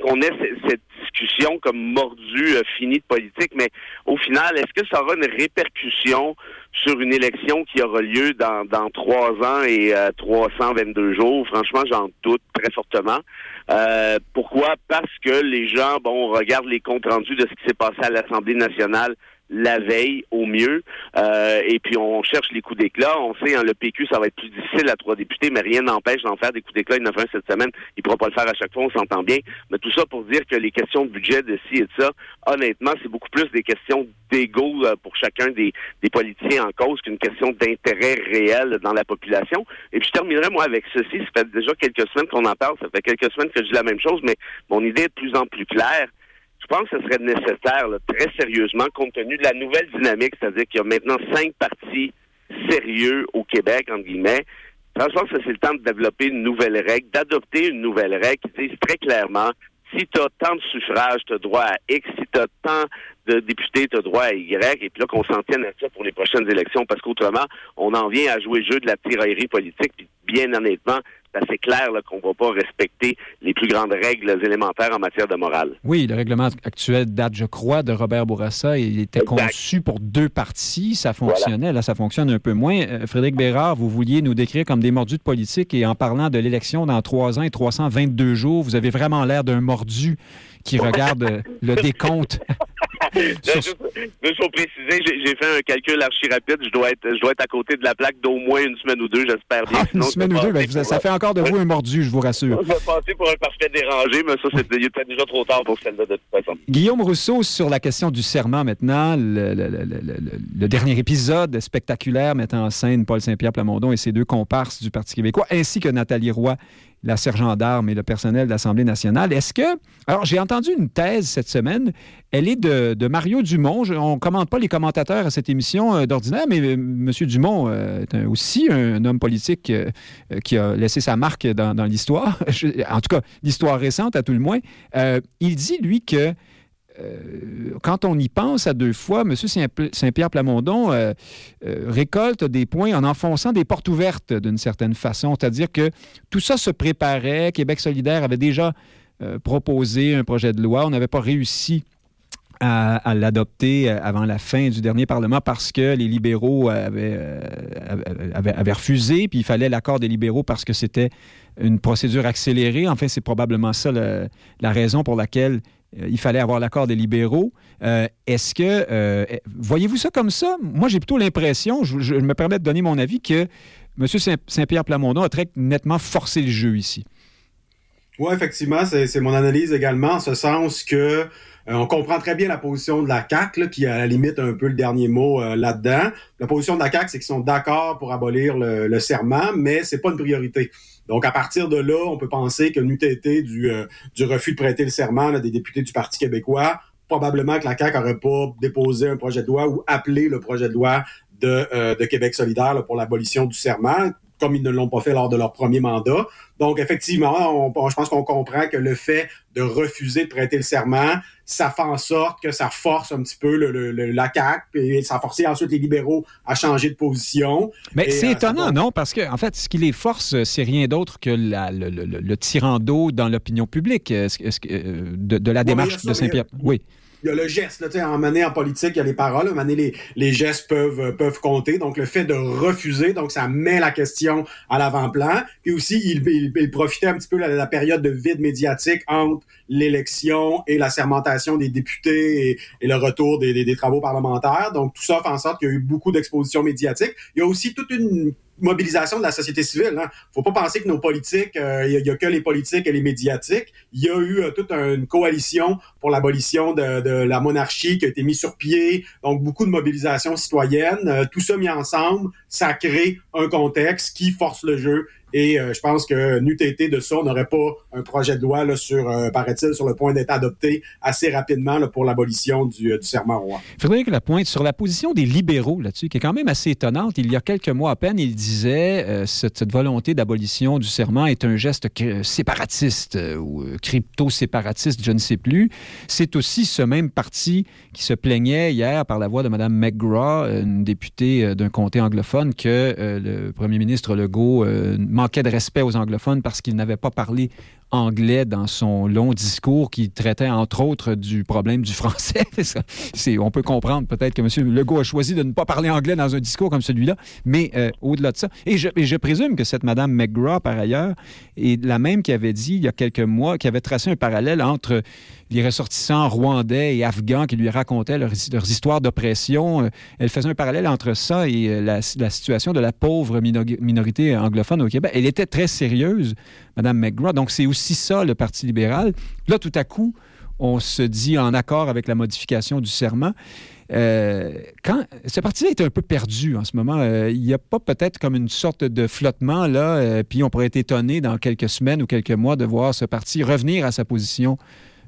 qu'on ait cette discussion comme mordue, finie de politique, mais au final, est-ce que ça aura une répercussion sur une élection qui aura lieu dans, trois ans et euh, 322 jours. Franchement, j'en doute très fortement. Euh, pourquoi? Parce que les gens, bon, regardent les comptes rendus de ce qui s'est passé à l'Assemblée nationale la veille au mieux. Euh, et puis on cherche les coups d'éclat. On sait, hein, le PQ, ça va être plus difficile à trois députés, mais rien n'empêche d'en faire des coups d'éclat. Il en a cette semaine. Il ne pourra pas le faire à chaque fois, on s'entend bien. Mais tout ça pour dire que les questions de budget, de ci et de ça, honnêtement, c'est beaucoup plus des questions d'ego euh, pour chacun des, des politiciens en cause qu'une question d'intérêt réel dans la population. Et puis je terminerai, moi, avec ceci. Ça fait déjà quelques semaines qu'on en parle. Ça fait quelques semaines que je dis la même chose, mais mon idée est de plus en plus claire je pense que ce serait nécessaire, très sérieusement, compte tenu de la nouvelle dynamique, c'est-à-dire qu'il y a maintenant cinq partis sérieux au Québec, entre guillemets. Je pense que c'est le temps de développer une nouvelle règle, d'adopter une nouvelle règle qui dit très clairement, si tu as tant de suffrages, tu as droit à X, si tu as tant de députés, tu as droit à Y, et puis là qu'on s'en tienne à ça pour les prochaines élections, parce qu'autrement, on en vient à jouer le jeu de la tiraillerie politique, puis bien honnêtement, c'est assez clair qu'on ne va pas respecter les plus grandes règles élémentaires en matière de morale. Oui, le règlement actuel date, je crois, de Robert Bourassa. Il était conçu pour deux parties. Ça fonctionnait. Là, ça fonctionne un peu moins. Euh, Frédéric Bérard, vous vouliez nous décrire comme des mordus de politique et en parlant de l'élection dans trois ans et 322 jours, vous avez vraiment l'air d'un mordu qui regarde euh, le décompte. juste, pour préciser, j'ai fait un calcul archi rapide. Je dois, être, je dois être à côté de la plaque d'au moins une semaine ou deux, j'espère bien. Ah, une semaine ou deux, ben, ça fait encore de vous un mordu, je vous rassure. Je vais passer pour un parfait dérangé, mais ça, c'est déjà trop tard pour celle-là, de toute façon. Guillaume Rousseau, sur la question du serment maintenant, le, le dernier épisode spectaculaire mettant en scène Paul Saint-Pierre Plamondon et ses deux comparses du Parti québécois, ainsi que Nathalie Roy la sergent d'armes et le personnel de l'Assemblée nationale. Est-ce que... Alors, j'ai entendu une thèse cette semaine. Elle est de, Mario Dumont. on ne commente pas les commentateurs à cette émission euh, d'ordinaire, mais euh, M. Dumont euh, est aussi un, homme politique qui a laissé sa marque dans, dans l'histoire, en tout cas l'histoire récente à tout le moins. il dit, lui, que euh, quand on y pense à deux fois, M. Saint-Pierre Plamondon euh, euh, récolte des points en enfonçant des portes ouvertes d'une certaine façon. C'est-à-dire que tout ça se préparait. Québec solidaire avait déjà proposé un projet de loi. On n'avait pas réussi à, l'adopter avant la fin du dernier Parlement parce que les libéraux avaient, refusé, puis il fallait l'accord des libéraux parce que c'était une procédure accélérée. Enfin, c'est probablement ça la raison pour laquelle il fallait avoir l'accord des libéraux. Euh, est-ce que, euh, voyez-vous ça comme ça? Moi, j'ai plutôt l'impression, je, me permets de donner mon avis, que M. Saint-Pierre Plamondon a très nettement forcé le jeu ici. Oui, effectivement, c'est mon analyse également, en ce sens que on comprend très bien la position de la CAQ, qui à la limite un peu le dernier mot là-dedans. La position de la CAQ, c'est qu'ils sont d'accord pour abolir le, le serment, mais c'est pas une priorité. Donc, à partir de là, on peut penser que n'eût été du, euh, du refus de prêter le serment des députés du Parti québécois, probablement que la CAQ n'aurait pas déposé un projet de loi ou appelé le projet de loi de, euh, de Québec solidaire pour l'abolition du serment comme ils ne l'ont pas fait lors de leur premier mandat. Donc, effectivement, je pense qu'on comprend que le fait de refuser de prêter le serment, ça fait en sorte que ça force un petit peu le, la CAQ, et ça a forcé ensuite les libéraux à changer de position. Mais c'est euh, étonnant, non? Parce que, en fait, ce qui les force, c'est rien d'autre que le, le, tirant d'eau dans l'opinion publique euh, de, la démarche de Saint-Pierre? Oui il y a le geste. Là, en en politique, il y a les paroles. En les, les gestes peuvent, euh, peuvent compter. Donc, le fait de refuser, donc ça met la question à l'avant-plan. Puis aussi, il, il, profitait un petit peu de la, période de vide médiatique entre l'élection et la sermentation des députés et, le retour des, des, des, travaux parlementaires. Donc, tout ça fait en sorte qu'il y a eu beaucoup d'expositions médiatiques. Il y a aussi toute une mobilisation de la société civile. Hein. faut pas penser que nos politiques, euh, il y, a que les politiques et les médiatiques. Il y a eu euh, toute une coalition pour l'abolition de, de, la monarchie qui a été mise sur pied. Donc, beaucoup de mobilisation citoyenne. Euh, tout ça mis ensemble, ça crée un contexte qui force le jeu et euh, je pense que n'eût été de ça, on n'aurait pas un projet de loi là, sur, euh, paraît-il, sur le point d'être adopté assez rapidement là, pour l'abolition du, euh, du serment roi. Frédéric Lapointe, sur la position des libéraux là-dessus, qui est quand même assez étonnante. Il y a quelques mois à peine, il disait cette, cette, volonté d'abolition du serment est un geste séparatiste ou crypto-séparatiste, je ne sais plus. C'est aussi ce même parti qui se plaignait hier par la voix de Mme McGraw, une députée d'un comté anglophone, que le premier ministre Legault manquait de respect aux anglophones parce qu'il n'avait pas parlé anglais dans son long discours qui traitait entre autres du problème du français. c'est, on peut comprendre peut-être que M. Legault a choisi de ne pas parler anglais dans un discours comme celui-là, mais euh, au-delà de ça, et je, présume que cette Mme McGraw, par ailleurs, est la même qui avait dit il y a quelques mois, qui avait tracé un parallèle entre les ressortissants rwandais et afghans qui lui racontaient leurs, histoires d'oppression. Euh, elle faisait un parallèle entre ça et euh, la, situation de la pauvre minorité anglophone au Québec. Elle était très sérieuse, Mme McGraw. Donc, c'est aussi ça, le Parti libéral. Là, tout à coup, on se dit en accord avec la modification du serment. Euh, quand ce parti-là est un peu perdu en ce moment, il n'y a pas peut-être comme une sorte de flottement là, puis on pourrait être étonné dans quelques semaines ou quelques mois de voir ce parti revenir à sa position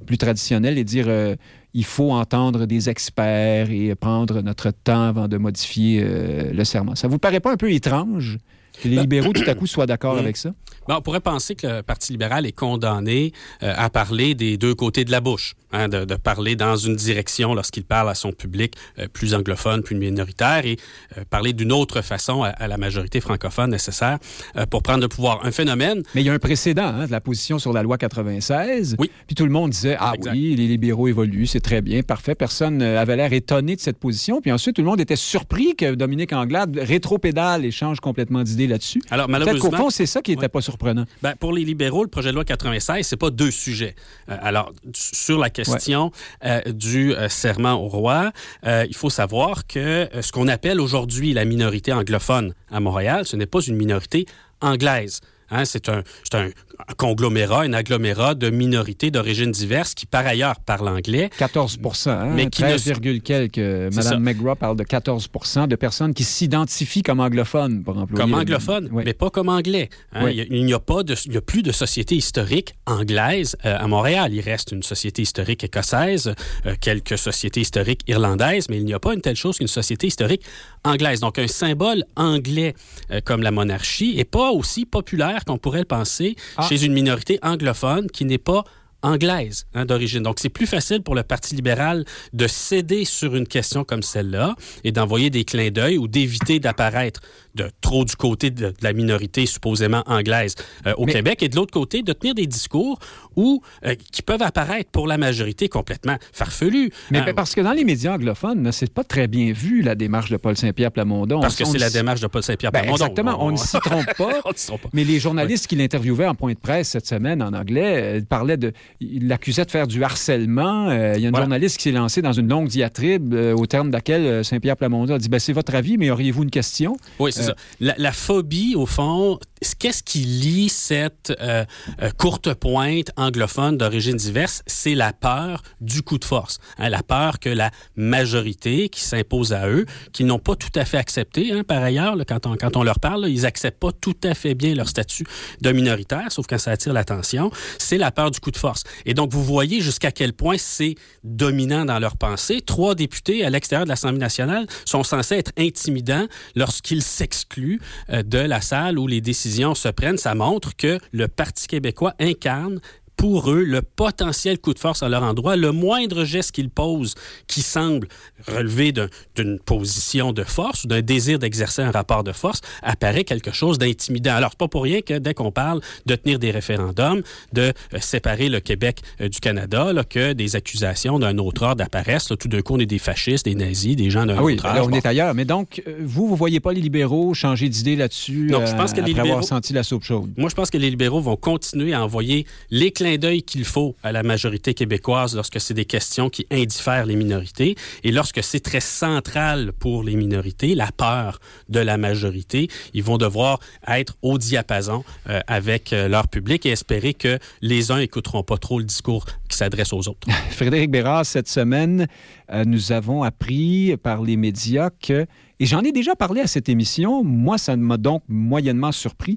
plus traditionnel et dire euh, il faut entendre des experts et prendre notre temps avant de modifier euh, le serment. Ça vous paraît pas un peu étrange que les ben, libéraux, tout à coup, soient d'accord avec ça? Ben, on pourrait penser que le Parti libéral est condamné euh, à parler des deux côtés de la bouche. Hein, de, de, parler dans une direction lorsqu'il parle à son public euh, plus anglophone, plus minoritaire, et euh, parler d'une autre façon à, à, la majorité francophone nécessaire euh, pour prendre le pouvoir. Un phénomène... Mais il y a un précédent hein, de la position sur la loi 96. Oui. Puis tout le monde disait, ah exact. oui, les libéraux évoluent, c'est très bien, parfait. Personne avait l'air étonné de cette position. Puis ensuite, tout le monde était surpris que Dominique Anglade rétropédale et change complètement d'idée là-dessus. Alors, malheureusement... Peut-être qu'au fond, c'est ça qui n'était ouais. pas surprenant. Ben, pour les libéraux, le projet de loi 96, c'est pas deux sujets. Euh, alors, sur la question ouais. euh, du euh, serment au roi, euh, il faut savoir que ce qu'on appelle aujourd'hui la minorité anglophone à Montréal, ce n'est pas une minorité anglaise. Hein, c'est un, un, un, conglomérat, un agglomérat de minorités d'origine diverses qui, par ailleurs, parlent anglais. 14 hein, mais 13, ne... quelques. Madame McGraw parle de 14% de personnes qui s'identifient comme anglophones, pour employer. Comme anglophones, oui. mais pas comme anglais. Hein. Oui. Il n'y a, pas de, il y a plus de société historique anglaise euh, à Montréal. Il reste une société historique écossaise, euh, quelques sociétés historiques irlandaises, mais il n'y a pas une telle chose qu'une société historique anglaise. Donc, un symbole anglais euh, comme la monarchie n'est pas aussi populaire qu'on pourrait le penser ah. Chez une minorité anglophone qui n'est pas anglaise hein, d'origine. Donc, c'est plus facile pour le Parti libéral de céder sur une question comme celle-là et d'envoyer des clins d'œil ou d'éviter d'apparaître de trop du côté de, de la minorité supposément anglaise euh, au Mais... Québec et de l'autre côté de tenir des discours où, euh, qui peuvent apparaître pour la majorité complètement farfelus. Mais euh, parce que dans les médias anglophones, c'est pas très bien vu la démarche de Paul Saint-Pierre Plamondon. Parce que c'est la démarche de Paul Saint-Pierre ben, Plamondon. Exactement, on, ne s'y trompe pas. trompe pas. Mais les journalistes qui l'interviewaient en point de presse cette semaine en anglais parlaient de il l'accusait de faire du harcèlement. Il y a une voilà. journaliste qui s'est lancée dans une longue diatribe au terme de laquelle Saint-Pierre Plamondon a dit ben, c'est votre avis, mais auriez-vous une question? Oui, c'est la, phobie, au fond, qu'est-ce qui lie cette euh, euh, courte pointe anglophone d'origine diverse? C'est la peur du coup de force. Hein, la peur que la majorité qui s'impose à eux, qui n'ont pas tout à fait accepté, hein, par ailleurs, là, quand, on, quand on leur parle, ils n'acceptent pas tout à fait bien leur statut de minoritaire, sauf quand ça attire l'attention, c'est la peur du coup de force. Et donc, vous voyez jusqu'à quel point c'est dominant dans leur pensée. Trois députés à l'extérieur de l'Assemblée nationale sont censés être intimidants lorsqu'ils s'excluent euh, de la salle où les décisions se prennent, ça montre que le Parti québécois incarne pour eux le potentiel coup de force à leur endroit, le moindre geste qu'ils posent qui semble relever d'une position de force ou d'un désir d'exercer un rapport de force apparaît quelque chose d'intimidant. Alors, c'est pas pour rien que dès qu'on parle de tenir des référendums, de euh, séparer le Québec euh, du Canada, là, que des accusations d'un autre ordre apparaissent. Là, tout d'un coup, on est des fascistes, des nazis, des gens d'un ah oui, autre ordre. on bon. est ailleurs. Mais donc, euh, vous, vous voyez pas les libéraux changer d'idée là-dessus Donc, je pense que euh, les après libéraux... avoir senti la soupe chaude? Moi, je pense que les libéraux vont continuer à envoyer les clins d'œil qu'il faut à la majorité québécoise lorsque c'est des questions qui indiffèrent les minorités et lorsque c'est très central pour les minorités, la peur de la majorité, ils vont devoir être au diapason euh, avec euh, leur public et espérer que les uns écouteront pas trop le discours qui s'adresse aux autres. Frédéric Bérard, cette semaine, euh, nous avons appris par les médias que, et j'en ai déjà parlé à cette émission, moi ça m'a donc moyennement surpris,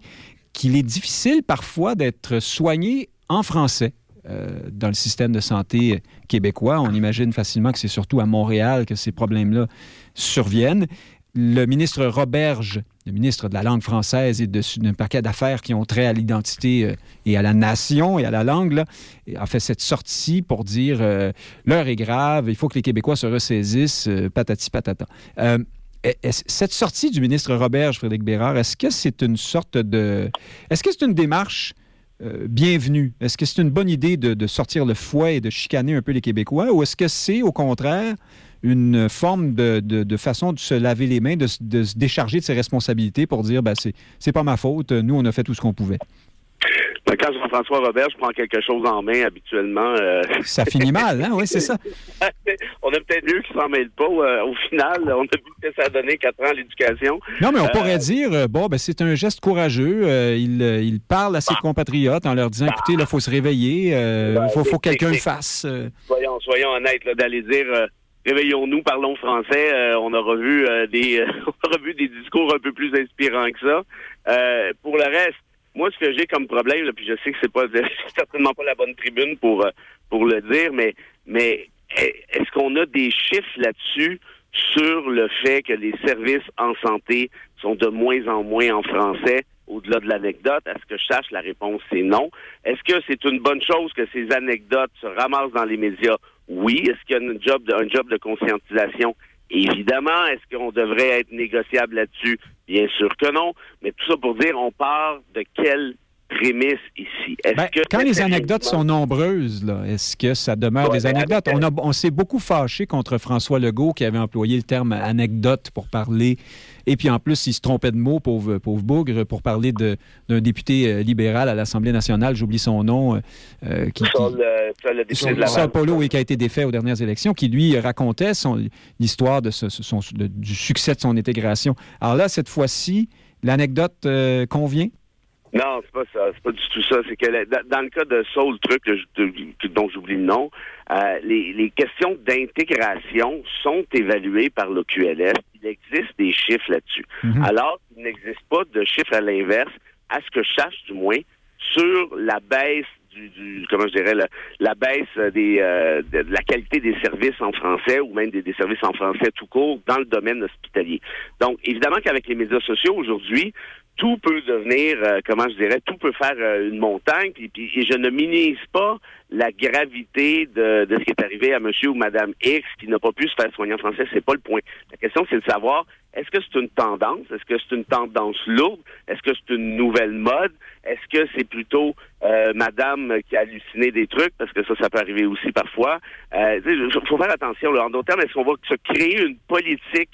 qu'il est difficile parfois d'être soigné en français euh, dans le système de santé québécois. On imagine facilement que c'est surtout à Montréal que ces problèmes-là surviennent. Le ministre Roberge, le ministre de la langue française et d'un paquet d'affaires qui ont trait à l'identité euh, et à la nation et à la langue, a fait cette sortie pour dire euh, l'heure est grave, il faut que les Québécois se ressaisissent, patati patata. Cette sortie du ministre Roberge, Frédéric Bérard, est-ce que c'est une sorte de... Est-ce que c'est une démarche euh, bienvenue? Est-ce que c'est une bonne idée de, sortir le fouet et de chicaner un peu les Québécois ou est-ce que c'est au contraire une forme de, façon de se laver les mains, de, de, se décharger de ses responsabilités pour dire ben, c'est pas ma faute, nous on a fait tout ce qu'on pouvait? Quand Jean-François Robert, je prends quelque chose en main habituellement. Euh... Ça finit mal, hein? Oui, c'est ça. on a peut-être mieux qu'il s'en mêle pas. Euh, au final, on a vu que ça a donné quatre ans à l'éducation. Non, mais on euh... pourrait dire, bon, ben, c'est un geste courageux. Il, il, parle à ses bah. compatriotes en leur disant, bah. écoutez, il faut se réveiller, il bah, faut, faut que quelqu'un le fasse. Soyons, soyons honnêtes, d'aller dire réveillons-nous, parlons français. Euh, on a revu euh, des on a revu des discours un peu plus inspirants que ça. Pour le reste, moi, ce que j'ai comme problème, puis je sais que c'est pas certainement pas la bonne tribune pour pour le dire, mais mais est-ce qu'on a des chiffres là-dessus sur le fait que les services en santé sont de moins en moins en français au-delà de l'anecdote? À ce que je sache, la réponse? C'est non. Est-ce que c'est une bonne chose que ces anecdotes se ramassent dans les médias? Oui. Est-ce qu'il y a un job un job de conscientisation? Évidemment. Est-ce qu'on devrait être négociable là-dessus? Bien sûr que non. Mais tout ça pour dire, on part de quelle prémisse ici. Ben, que quand les anecdotes sont nombreuses, est-ce que ça demeure des anecdotes? On, on s'est beaucoup fâché contre François Legault qui avait employé le terme anecdote pour parler. Et puis en plus, il se trompait de mots, pauvre, pauvre bougre, pour parler d'un député euh, libéral à l'Assemblée nationale, j'oublie son nom. Euh, euh qui, Saul, Saul, Polo, oui, qui a été défait aux dernières élections, qui lui racontait l'histoire de son, du succès de son intégration. Alors là, cette fois-ci, l'anecdote euh, convient? Non, c'est pas ça. C'est pas du tout ça. C'est que dans le cas de Saul Truc, dont j'oublie le nom, euh, les, questions d'intégration sont évaluées par le QLS. Il existe des chiffres là-dessus. Mhm. Alors il n'existe pas de chiffres à l'inverse, à ce que je sache du moins, sur la baisse du, comment je dirais la, baisse des euh, de, la qualité des services en français ou même des, des, services en français tout court dans le domaine hospitalier. Donc évidemment qu'avec les médias sociaux aujourd'hui, tout peut devenir, euh, comment je dirais, tout peut faire euh, une montagne. Puis, puis, et je ne minimise pas la gravité de, de, ce qui est arrivé à Monsieur ou Madame X qui n'a pas pu se faire soigner en français. C'est pas le point. La question, c'est de savoir est-ce que c'est une tendance? Est-ce que c'est une tendance lourde? Est-ce que c'est une nouvelle mode? Est-ce que c'est plutôt euh, Madame qui a halluciné des trucs? Parce que ça, ça peut arriver aussi parfois. Il faut faire attention. Là. En d'autres termes, est-ce qu'on va se créer une politique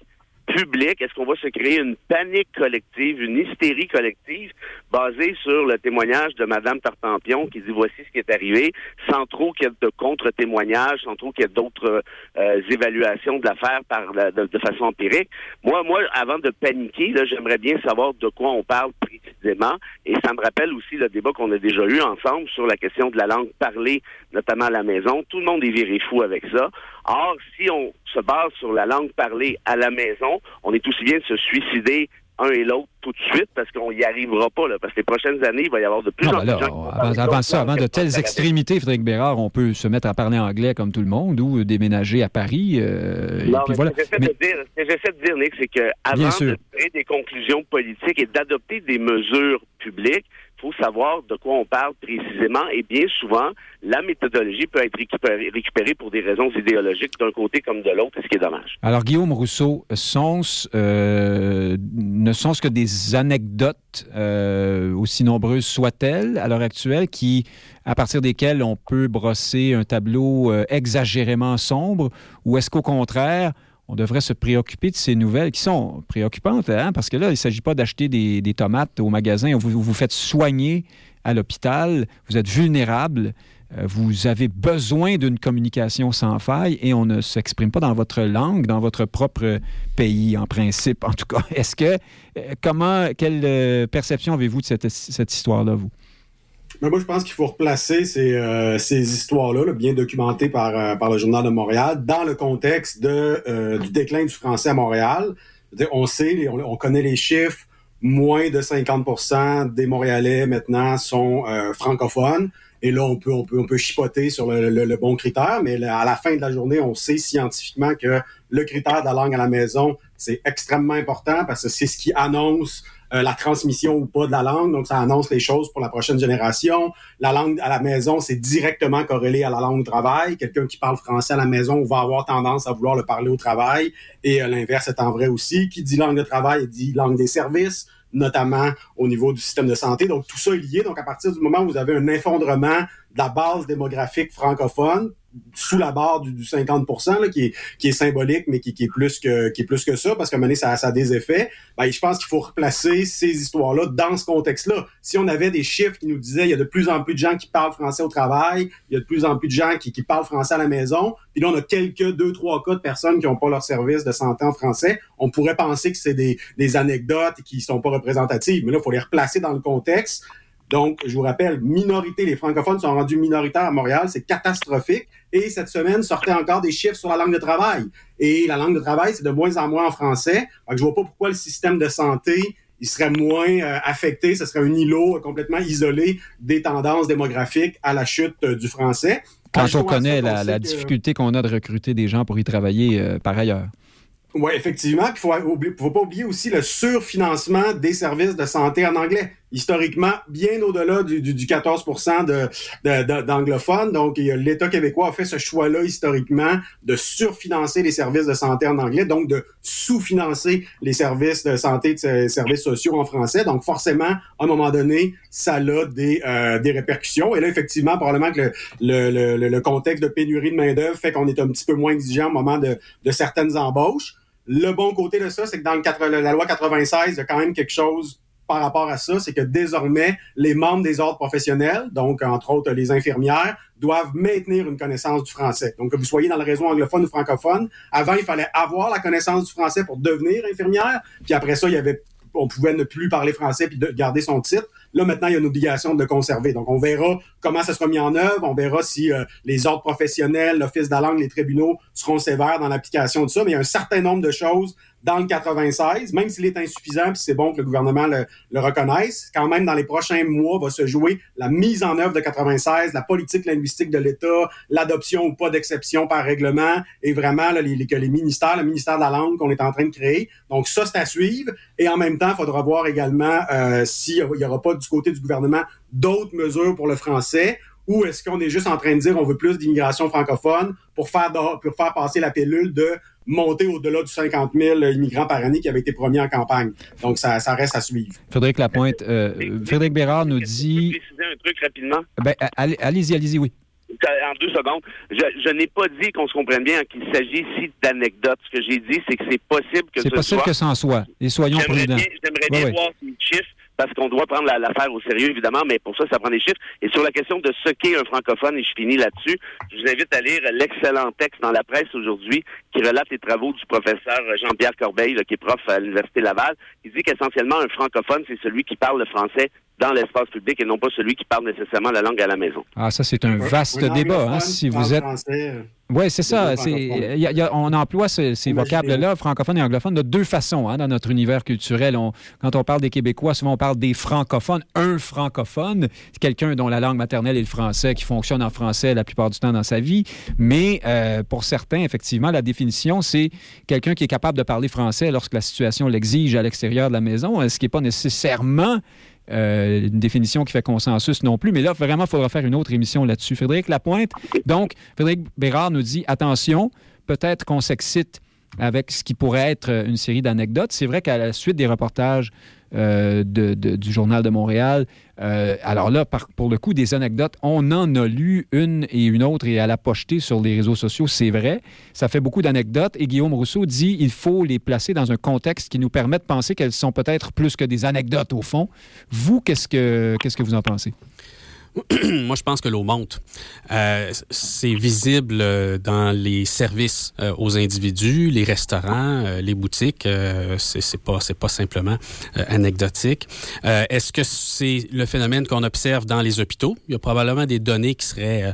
public? Est-ce qu'on va se créer une panique collective, une hystérie collective basée sur le témoignage de Madame Tartampion qui dit voici ce qui est arrivé, sans trop qu'il y ait de contre-témoignages, sans trop qu'il y ait d'autres euh, évaluations de l'affaire par de, façon empirique? Moi, moi, avant de paniquer, j'aimerais bien savoir de quoi on parle précisément. Et ça me rappelle aussi le débat qu'on a déjà eu ensemble sur la question de la langue parlée, notamment à la maison. Tout le monde est viré fou avec ça. Or, si on se base sur la langue parlée à la maison, on est aussi bien de se suicider un et l'autre tout de suite parce qu'on n'y arrivera pas. Là, parce que les prochaines années, il va y avoir de plus en plus de gens. Avant, ça, avant de telles extrémités, Frédéric Bérard, on peut se mettre à parler anglais comme tout le monde ou déménager à Paris. Euh, non, Ce que j'essaie de dire, Nick, c'est qu'avant de tirer des conclusions politiques et d'adopter des mesures publiques, faut savoir de quoi on parle précisément et bien souvent, la méthodologie peut être récupérée, pour des raisons idéologiques d'un côté comme de l'autre, ce qui est dommage. Alors, Guillaume Rousseau, sont euh, ne sont-ce que des anecdotes, euh, aussi nombreuses soient-elles à l'heure actuelle, qui, à partir desquelles on peut brosser un tableau euh, exagérément sombre, ou est-ce qu'au contraire, on devrait se préoccuper de ces nouvelles qui sont préoccupantes, hein, parce que là, il ne s'agit pas d'acheter des, tomates au magasin. Vous vous faites soigner à l'hôpital, vous êtes vulnérable, euh, vous avez besoin d'une communication sans faille et on ne s'exprime pas dans votre langue, dans votre propre pays, en principe, en tout cas. Est-ce que, euh, comment, quelle euh, perception avez-vous de cette, cette histoire-là, vous? Mais moi, je pense qu'il faut replacer ces, euh, ces histoires-là, bien documentées par, euh, par le Journal de Montréal, dans le contexte de, euh, du déclin du français à Montréal. on sait, on, connaît les chiffres, moins de 50% des Montréalais maintenant sont francophones. Et là, on peut, on peut, on peut chipoter sur le, le, bon critère, mais à la fin de la journée, on sait scientifiquement que le critère de la langue à la maison, c'est extrêmement important parce que c'est ce qui annonce euh, la transmission ou pas de la langue. Donc, ça annonce les choses pour la prochaine génération. La langue à la maison, c'est directement corrélé à la langue au travail. Quelqu'un qui parle français à la maison va avoir tendance à vouloir le parler au travail. Et euh, l'inverse étant vrai aussi. Qui dit langue de travail dit langue des services notamment au niveau du système de santé. Donc, tout ça est lié. Donc, à partir du moment où vous avez un effondrement la base démographique francophone, sous la barre du, 50 là, qui, est, qui est symbolique, mais qui, qui, est plus que, qui est plus que ça, parce qu'à un moment donné, ça, ça a des effets. Ben, je pense qu'il faut replacer ces histoires-là dans ce contexte-là. Si on avait des chiffres qui nous disaient il y a de plus en plus de gens qui parlent français au travail, il y a de plus en plus de gens qui, qui parlent français à la maison, puis là, on a quelques deux, trois cas de personnes qui n'ont pas leur service de santé en français, on pourrait penser que c'est des, des anecdotes qui sont pas représentatives. Mais là, il faut les replacer dans le contexte. Donc, je vous rappelle, minorité, les francophones sont rendus minoritaires à Montréal, c'est catastrophique. Et cette semaine, sortait encore des chiffres sur la langue de travail. Et la langue de travail, c'est de moins en moins en français. Donc, je vois pas pourquoi le système de santé il serait moins euh, affecté, ce serait un îlot complètement isolé des tendances démographiques à la chute euh, du français. Quand on connaît la, difficulté qu'on a de recruter des gens pour y travailler euh, par ailleurs. Oui, effectivement. Il ne faut, faut, pas oublier aussi le surfinancement des services de santé en anglais. Historiquement bien au-delà du, du, 14% d'anglophones. Donc, l'État québécois a fait ce choix-là historiquement de surfinancer les services de santé en anglais, donc de sous-financer les services de santé, de services sociaux en français. Donc, forcément, à un moment donné, ça a des, euh, répercussions. Et là, effectivement, probablement que le, le, contexte de pénurie de main-d'œuvre fait qu'on est un petit peu moins exigeant au moment de, de certaines embauches. Le bon côté de ça, c'est que dans le, la loi 96, il y a quand même quelque chose par rapport à ça, c'est que désormais, les membres des ordres professionnels, donc entre autres les infirmières, doivent maintenir une connaissance du français. Donc, que vous soyez dans le réseau anglophone ou francophone, avant, il fallait avoir la connaissance du français pour devenir infirmière, puis après ça, il y avait on pouvait ne plus parler français puis de garder son titre. Là, maintenant, il y a une obligation de le conserver. Donc, on verra comment ça sera mis en œuvre. On verra si euh, les ordres professionnels, l'Office de la langue, les tribunaux seront sévères dans l'application de ça. Mais il y a un certain nombre de choses dans le 96, même s'il est insuffisant, puis c'est bon que le gouvernement le, le, reconnaisse, quand même dans les prochains mois va se jouer la mise en œuvre de 96, la politique linguistique de l'État, l'adoption ou pas d'exception par règlement, et vraiment là, les, que les ministères, le ministère de la langue qu'on est en train de créer. Donc ça, c'est à suivre. Et en même temps, il faudra voir également euh, s'il n'y aura pas du côté du gouvernement d'autres mesures pour le français ou est-ce qu'on est juste en train de dire on veut plus d'immigration francophone pour faire, pour faire passer la pilule de monter au-delà du 50 000 immigrants par année qui avait été promis en campagne? Donc, ça, ça reste à suivre. Frédéric Lapointe, euh, Frédéric Bérard nous dit... Je peux préciser un truc rapidement? Ben, allez-y, allez-y, oui. En deux secondes. Je, je n'ai pas dit qu'on se comprenne bien qu'il s'agit ici d'anecdotes. Ce que j'ai dit, c'est que c'est possible que ce soit... C'est possible que ça en soit. Et soyons prudents. J'aimerais bien, bien voir ces chiffres parce qu'on doit prendre l'affaire au sérieux, évidemment, mais pour ça, ça prend des chiffres. Et sur la question de ce qu'est un francophone, et je finis là-dessus, je vous invite à lire l'excellent texte dans la presse aujourd'hui qui relate les travaux du professeur Jean-Pierre Corbeil, qui est prof à l'Université Laval. Il dit qu'essentiellement, un francophone, c'est celui qui parle le français dans l'espace public et non pas celui qui parle nécessairement la langue à la maison. Ah, ça, c'est un vaste débat. Hein, si vous êtes... Oui, c'est ça. on emploie ces, vocables-là, francophones et anglophones, de deux façons hein, dans notre univers culturel. quand on parle des Québécois, souvent on parle des francophones. Un francophone, c'est quelqu'un dont la langue maternelle est le français, qui fonctionne en français la plupart du temps dans sa vie. Mais euh, pour certains, effectivement, la définition, c'est quelqu'un qui est capable de parler français lorsque la situation l'exige à l'extérieur de la maison, ce qui n'est pas nécessairement euh, une définition qui fait consensus non plus. Mais là, vraiment, il faudra faire une autre émission là-dessus. Frédéric Lapointe, donc, Frédéric Bérard nous dit attention, peut-être qu'on s'excite avec ce qui pourrait être une série d'anecdotes. C'est vrai qu'à la suite des reportages euh, du Journal de Montréal. Euh, alors là, pour le coup, des anecdotes, on en a lu une et une autre et à la pocheter sur les réseaux sociaux, c'est vrai. Ça fait beaucoup d'anecdotes et Guillaume Rousseau dit il faut les placer dans un contexte qui nous permet de penser qu'elles sont peut-être plus que des anecdotes au fond. Vous, qu'est-ce que, qu'est-ce que vous en pensez? Moi, je pense que l'eau monte. Euh, c'est visible euh, dans les services euh, aux individus, les restaurants, les boutiques. C'est pas pas simplement anecdotique. Est-ce que c'est le phénomène qu'on observe dans les hôpitaux? Il y a probablement des données qui seraient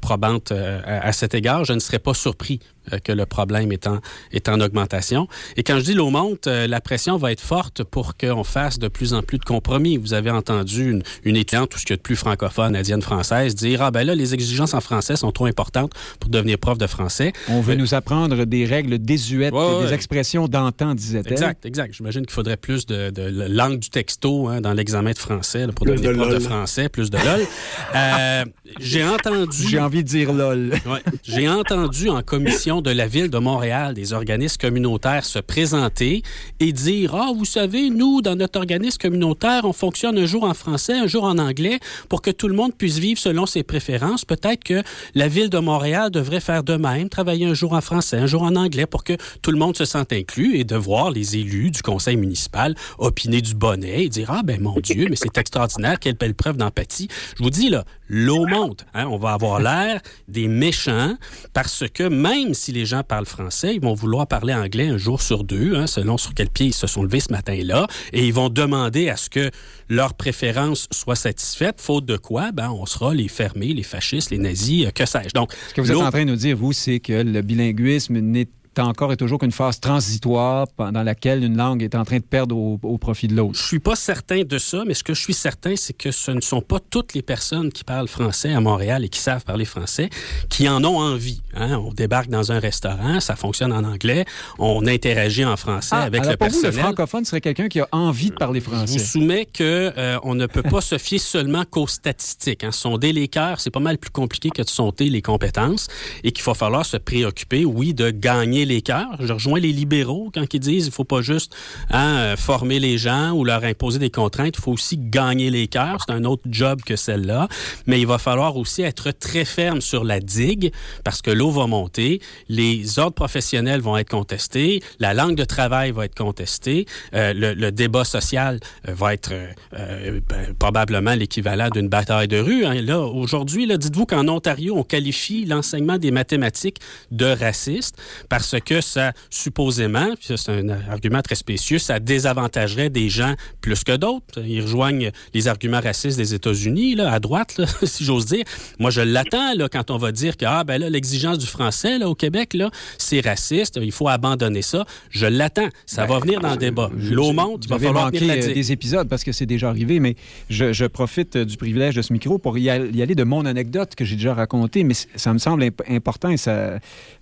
probantes à, cet égard. Je ne serais pas surpris que le problème est en, est en augmentation. Et quand je dis l'eau monte, euh, la pression va être forte pour qu'on fasse de plus en plus de compromis. Vous avez entendu une, une étudiante, tout ce qu'il y a de plus francophone, indienne française, dire Ah ben là, les exigences en français sont trop importantes pour devenir prof de français. On veut euh, nous apprendre des règles désuètes, des expressions d'antan, disait-elle. Exact, exact. J'imagine qu'il faudrait plus de, de, langue du texto hein, dans l'examen de français pour devenir prof de français, plus de lol. euh, j'ai entendu. J'ai envie de dire lol. Ouais, j'ai entendu en commission de la ville de Montréal, des organismes communautaires se présenter et dire Ah, vous savez, nous, dans notre organisme communautaire, on fonctionne un jour en français, un jour en anglais pour que tout le monde puisse vivre selon ses préférences. Peut-être que la ville de Montréal devrait faire de même, travailler un jour en français, un jour en anglais pour que tout le monde se sente inclus et de voir les élus du conseil municipal opiner du bonnet et dire Ah, ben mon Dieu, mais c'est extraordinaire, quelle belle preuve d'empathie. Je vous dis, là, l'eau monte. Hein? On va avoir l'air des méchants parce que même si les gens parlent français, ils vont vouloir parler anglais un jour sur deux, hein, selon sur quel pied ils se sont levés ce matin-là, et ils vont demander à ce que leur préférence soit satisfaite, faute de quoi, ben, on sera les fermés, les fascistes, les nazis, euh, que sais-je. Donc, ce que vous êtes en train de nous dire, vous, c'est que le bilinguisme n'est encore et toujours qu'une phase transitoire dans laquelle une langue est en train de perdre au, profit de l'autre. Je suis pas certain de ça, mais ce que je suis certain, c'est que ce ne sont pas toutes les personnes qui parlent français à Montréal et qui savent parler français qui en ont envie. Hein. On débarque dans un restaurant, ça fonctionne en anglais, on interagit en français ah, avec alors le pour personnel. Vous, le francophone serait quelqu'un qui a envie de parler français. Je vous soumets que euh, on ne peut pas se fier seulement qu'aux statistiques. Hein. Sonder les cœurs, c'est pas mal plus compliqué que de sonder les compétences et qu'il va falloir se préoccuper, oui, de gagner les cœurs. Je rejoins les libéraux quand ils disent il faut pas juste hein, euh, former les gens ou leur imposer des contraintes, il faut aussi gagner les cœurs. C'est un autre job que celle-là. Mais il va falloir aussi être très ferme sur la digue parce que l'eau va monter, les ordres professionnels vont être contestés, la langue de travail va être contestée, euh, le, débat social euh, va être ben, probablement l'équivalent d'une bataille de rue. Hein. Là, aujourd'hui, dites-vous qu'en Ontario, on qualifie l'enseignement des mathématiques de raciste parce que ça, supposément, puis c'est un argument très spécieux, ça désavantagerait des gens plus que d'autres. Ils rejoignent les arguments racistes des États-Unis, là, à droite, là, si j'ose dire. Moi, je l'attends là, quand on va dire que ah, ben là, l'exigence du français là, au Québec, là, c'est raciste, il faut abandonner ça. Je l'attends. Ça va venir dans le débat. L'eau monte, il va falloir manquer euh, des épisodes parce que c'est déjà arrivé, mais je, profite du privilège de ce micro pour y aller de mon anecdote que j'ai déjà racontée, mais ça me semble important et ça,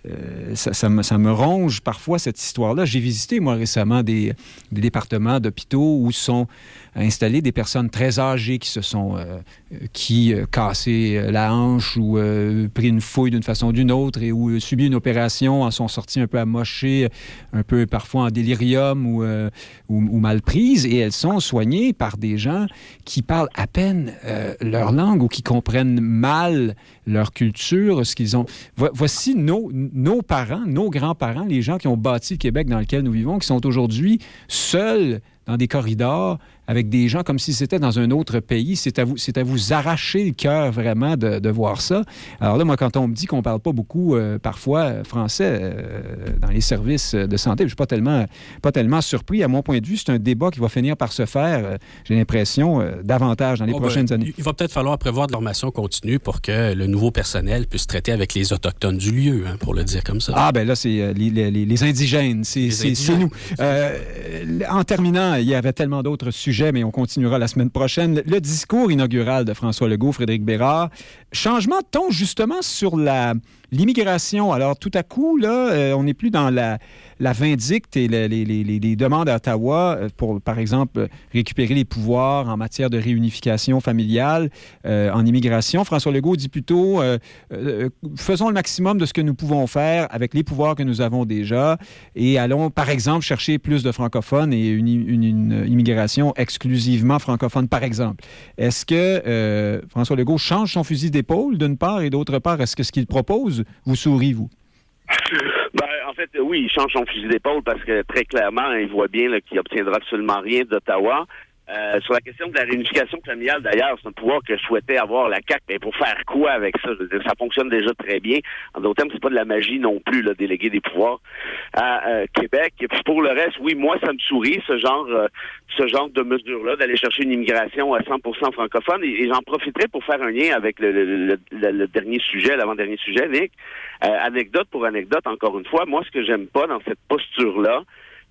euh, ça, me, ça, me, ronge parfois cette histoire-là. J'ai visité, moi, récemment, des, départements d'hôpitaux où sont installées des personnes très âgées qui se sont euh, qui euh, cassé la hanche ou pris une fouille d'une façon ou d'une autre et ou subi une opération, en sont sortis un peu amochés, un peu parfois en délirium ou, mal prises, et elles sont soignées par des gens qui parlent à peine leur langue ou qui comprennent mal leur culture, ce qu'ils ont. Voici nos, nos parents, nos grands-parents, les gens qui ont bâti le Québec dans lequel nous vivons, qui sont aujourd'hui seuls dans des corridors avec des gens comme si c'était dans un autre pays. C'est à vous, c'est à vous arracher le cœur vraiment de, de, voir ça. Alors là, moi, quand on me dit qu'on parle pas beaucoup euh, parfois français euh, dans les services de santé, je suis pas tellement, pas tellement surpris. À mon point de vue, c'est un débat qui va finir par se faire, euh, j'ai l'impression, davantage dans les oh, prochaines ben, années. Il va peut-être falloir prévoir de formation continue pour que le nouveau personnel puisse traiter avec les autochtones du lieu, hein, pour le dire comme ça. Ah ben là, c'est les, les, les, indigènes, c'est nous. en terminant, il y avait tellement d'autres sujets mais on continuera la semaine prochaine. Le discours inaugural de François Legault, Frédéric Bérard. Changement de justement, sur la l'immigration. Alors, tout à coup, là, euh, on n'est plus dans la la vindicte et les, demandes à Ottawa euh, pour, par exemple, récupérer les pouvoirs en matière de réunification familiale euh, en immigration. François Legault dit plutôt faisons le maximum de ce que nous pouvons faire avec les pouvoirs que nous avons déjà et allons, par exemple, chercher plus de francophones et une, une immigration exclusivement francophone, par exemple. Est-ce que François Legault change son fusil d'épaule, d'une part, et d'autre part, est-ce que ce qu'il propose vous sourit, vous? Ben, en fait, oui, il change son fusil d'épaule parce que très clairement, il voit bien qu'il obtiendra absolument rien d'Ottawa. Euh, sur la question de la réunification familiale, d'ailleurs, c'est un pouvoir que je souhaitais avoir la CAC, mais pour faire quoi avec ça? Ça fonctionne déjà très bien. En d'autres termes, c'est pas de la magie non plus, le déléguer des pouvoirs à euh, Québec. Et puis pour le reste, oui, moi, ça me sourit ce genre, euh, ce genre de mesure-là, d'aller chercher une immigration à 100% francophone. Et, j'en profiterai pour faire un lien avec le dernier sujet, l'avant-dernier sujet, Nick. anecdote pour anecdote, encore une fois, moi, ce que j'aime pas dans cette posture-là,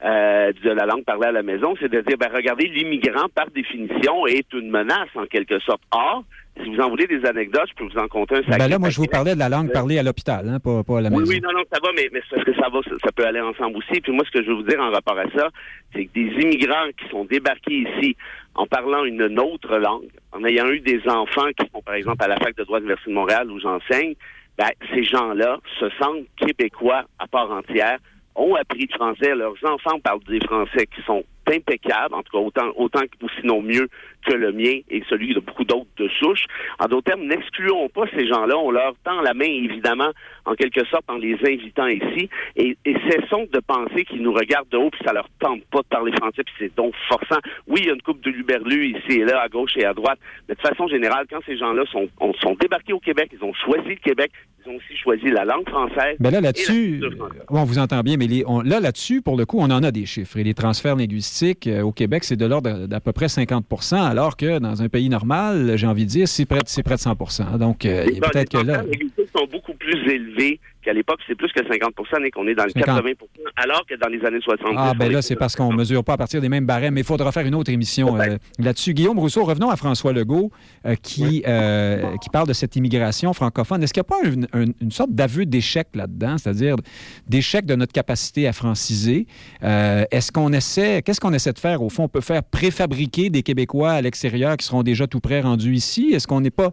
euh, de la langue parlée à la maison, c'est de dire, ben, regardez, l'immigrant, par définition, est une menace, en quelque sorte. Or, si vous en voulez des anecdotes, je peux vous en compter un Ben là, moi, je vous parlais de la langue parlée à l'hôpital, hein, pas, à la maison. Oui, oui, non, non, ça va, mais, mais parce que ça va, ça, peut aller ensemble aussi. Puis moi, ce que je veux vous dire en rapport à ça, c'est que des immigrants qui sont débarqués ici en parlant une autre langue, en ayant eu des enfants qui sont, par exemple, à la fac de droit de l'Université de Montréal où j'enseigne, ben, ces gens-là se sentent québécois à part entière ont appris le français. Leurs enfants parlent des Français qui sont impeccables, en tout cas autant, autant ou sinon mieux que le mien et celui de beaucoup d'autres de souche. En d'autres termes, n'excluons pas ces gens-là. On leur tend la main, évidemment, en quelque sorte, en les invitant ici. Et, et cessons de penser qu'ils nous regardent de haut puis ça leur tente pas de parler français puis c'est donc forçant. Oui, il y a une coupe de luberlu ici et là, à gauche et à droite. Mais de façon générale, quand ces gens-là sont, sont débarqués au Québec, ils ont choisi le Québec, ils ont aussi choisi la langue française. Ben là, là-dessus, on vous entend bien, mais là, là-dessus, pour le coup, on en a des chiffres. Et les transferts linguistiques euh, au Québec, c'est de l'ordre d'à peu près 50 alors que dans un pays normal, j'ai envie de dire, c'est près, de, près de 100% Donc, euh, peut-être que là. Les linguistiques sont beaucoup plus élevés qu'à l'époque, c'est plus que 50 et qu'on est dans le 80 alors que dans les années 70. Ah, ben là, c'est parce qu'on ne mesure pas à partir des mêmes barèmes, mais il faudra faire une autre émission euh, là-dessus. Guillaume Rousseau, revenons à François Legault, euh, qui, euh, qui parle de cette immigration francophone. Est-ce qu'il n'y a pas une, sorte d'aveu d'échec là-dedans, c'est-à-dire d'échec de notre capacité à franciser? Est-ce qu'on essaie, qu'est-ce qu'on essaie de faire? Au fond, on peut faire préfabriquer des Québécois à l'extérieur qui seront déjà tout près rendus ici? Est-ce qu'on n'est pas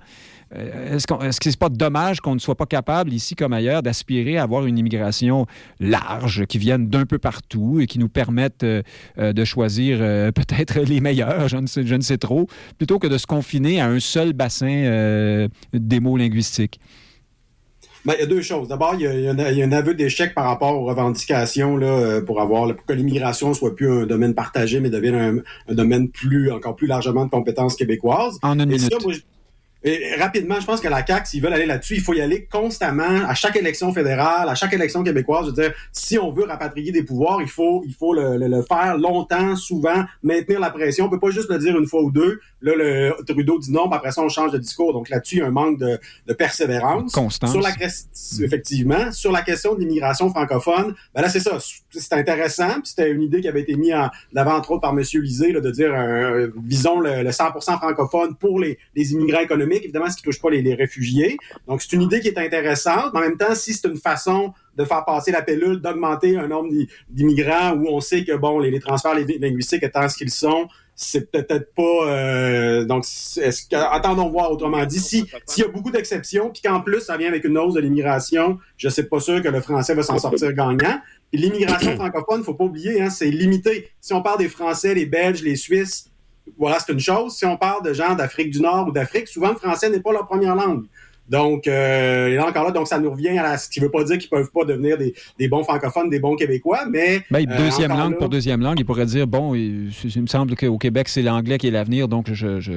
euh, est-ce que ce n'est pas dommage qu'on ne soit pas capable, ici comme ailleurs, d'aspirer à avoir une immigration large, qui vienne d'un peu partout et qui nous permette euh, euh, de choisir peut-être les meilleurs, je ne, sais, je ne, sais, trop, plutôt que de se confiner à un seul bassin des mots linguistiques? Ben, il y a deux choses. D'abord, il, y a un aveu d'échec par rapport aux revendications là, pour avoir pour que l'immigration soit plus un domaine partagé, mais devienne un, domaine plus encore plus largement de compétences québécoises. En une minute. Et rapidement, je pense que la CAQ, s'ils veulent aller là-dessus, il faut y aller constamment à chaque élection fédérale, à chaque élection québécoise. Je veux dire, si on veut rapatrier des pouvoirs, il faut, il faut le, le, faire longtemps, souvent, maintenir la pression. On peut pas juste le dire une fois ou deux. Là, le Trudeau dit non, puis après ça, on change de discours. Donc là-dessus, il y a un manque de, de persévérance. Constance. Sur la, effectivement. Sur la question de l'immigration francophone, ben là, c'est ça. C'est intéressant. C'était une idée qui avait été mise en avant, entre autres, par M. Lisée, là, de dire, euh, visons le, 100% francophone pour les, les immigrants économiques évidemment, ce qui touche pas les, réfugiés. Donc, c'est une idée qui est intéressante, mais en même temps, si c'est une façon de faire passer la pilule, d'augmenter un nombre d'immigrants où on sait que, bon, les, transferts linguistiques étant ce qu'ils sont, c'est peut-être pas... Euh, donc, est-ce que, attendons voir, autrement dit, s'il y a beaucoup d'exceptions, puis qu'en plus, ça vient avec une hausse de l'immigration, je ne suis pas sûr que le français va s'en sortir gagnant. L'immigration francophone, faut pas oublier, hein, c'est limité. Si on parle des Français, les Belges, les Suisses, voilà, c'est une chose. Si on parle de gens d'Afrique du Nord ou d'Afrique, souvent le français n'est pas leur première langue. Donc, euh, là encore là, donc ça nous revient à ce qui ne veut pas dire qu'ils peuvent pas devenir des, des, bons francophones, des bons Québécois, mais... Ben, deuxième langue pour deuxième langue, il pourrait dire, bon, il, me semble qu'au Québec, c'est l'anglais qui est l'avenir, donc je, je,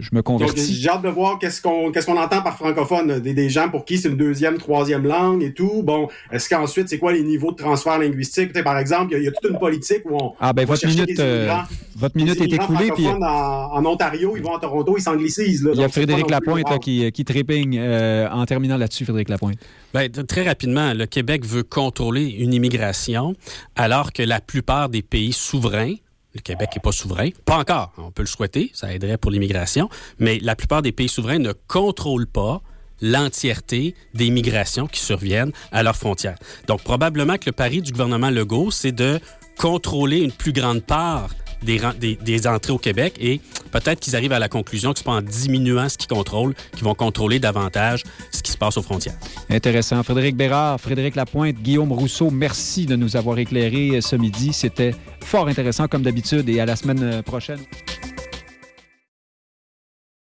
je, me convertis. J'ai hâte de voir qu'est-ce qu'on qu'est-ce qu'on entend par francophone, des, des gens pour qui c'est une deuxième, troisième langue et tout. Bon, est-ce qu'ensuite, c'est quoi les niveaux de transfert linguistique? par exemple, il y, a toute une politique où on... Ah ben, votre minute, euh, votre minute est écoulée. Puis... En, en, Ontario, ils vont à Toronto, ils s'anglicisent. Il y a Frédéric Lapointe qui, qui trépigne euh, en terminant là-dessus, Frédéric Lapointe. Bien, très rapidement, le Québec veut contrôler une immigration alors que la plupart des pays souverains le Québec n'est pas souverain. Pas encore. On peut le souhaiter. Ça aiderait pour l'immigration. Mais la plupart des pays souverains ne contrôlent pas l'entièreté des migrations qui surviennent à leurs frontières. Donc, probablement que le pari du gouvernement Legault, c'est de contrôler une plus grande part des, entrées au Québec et peut-être qu'ils arrivent à la conclusion que ce pas en diminuant ce qu'ils contrôlent qu'ils vont contrôler davantage ce qui se passe aux frontières. Intéressant. Frédéric Bérard, Frédéric Lapointe, Guillaume Rousseau, merci de nous avoir éclairés ce midi. C'était fort intéressant comme d'habitude et à la semaine prochaine.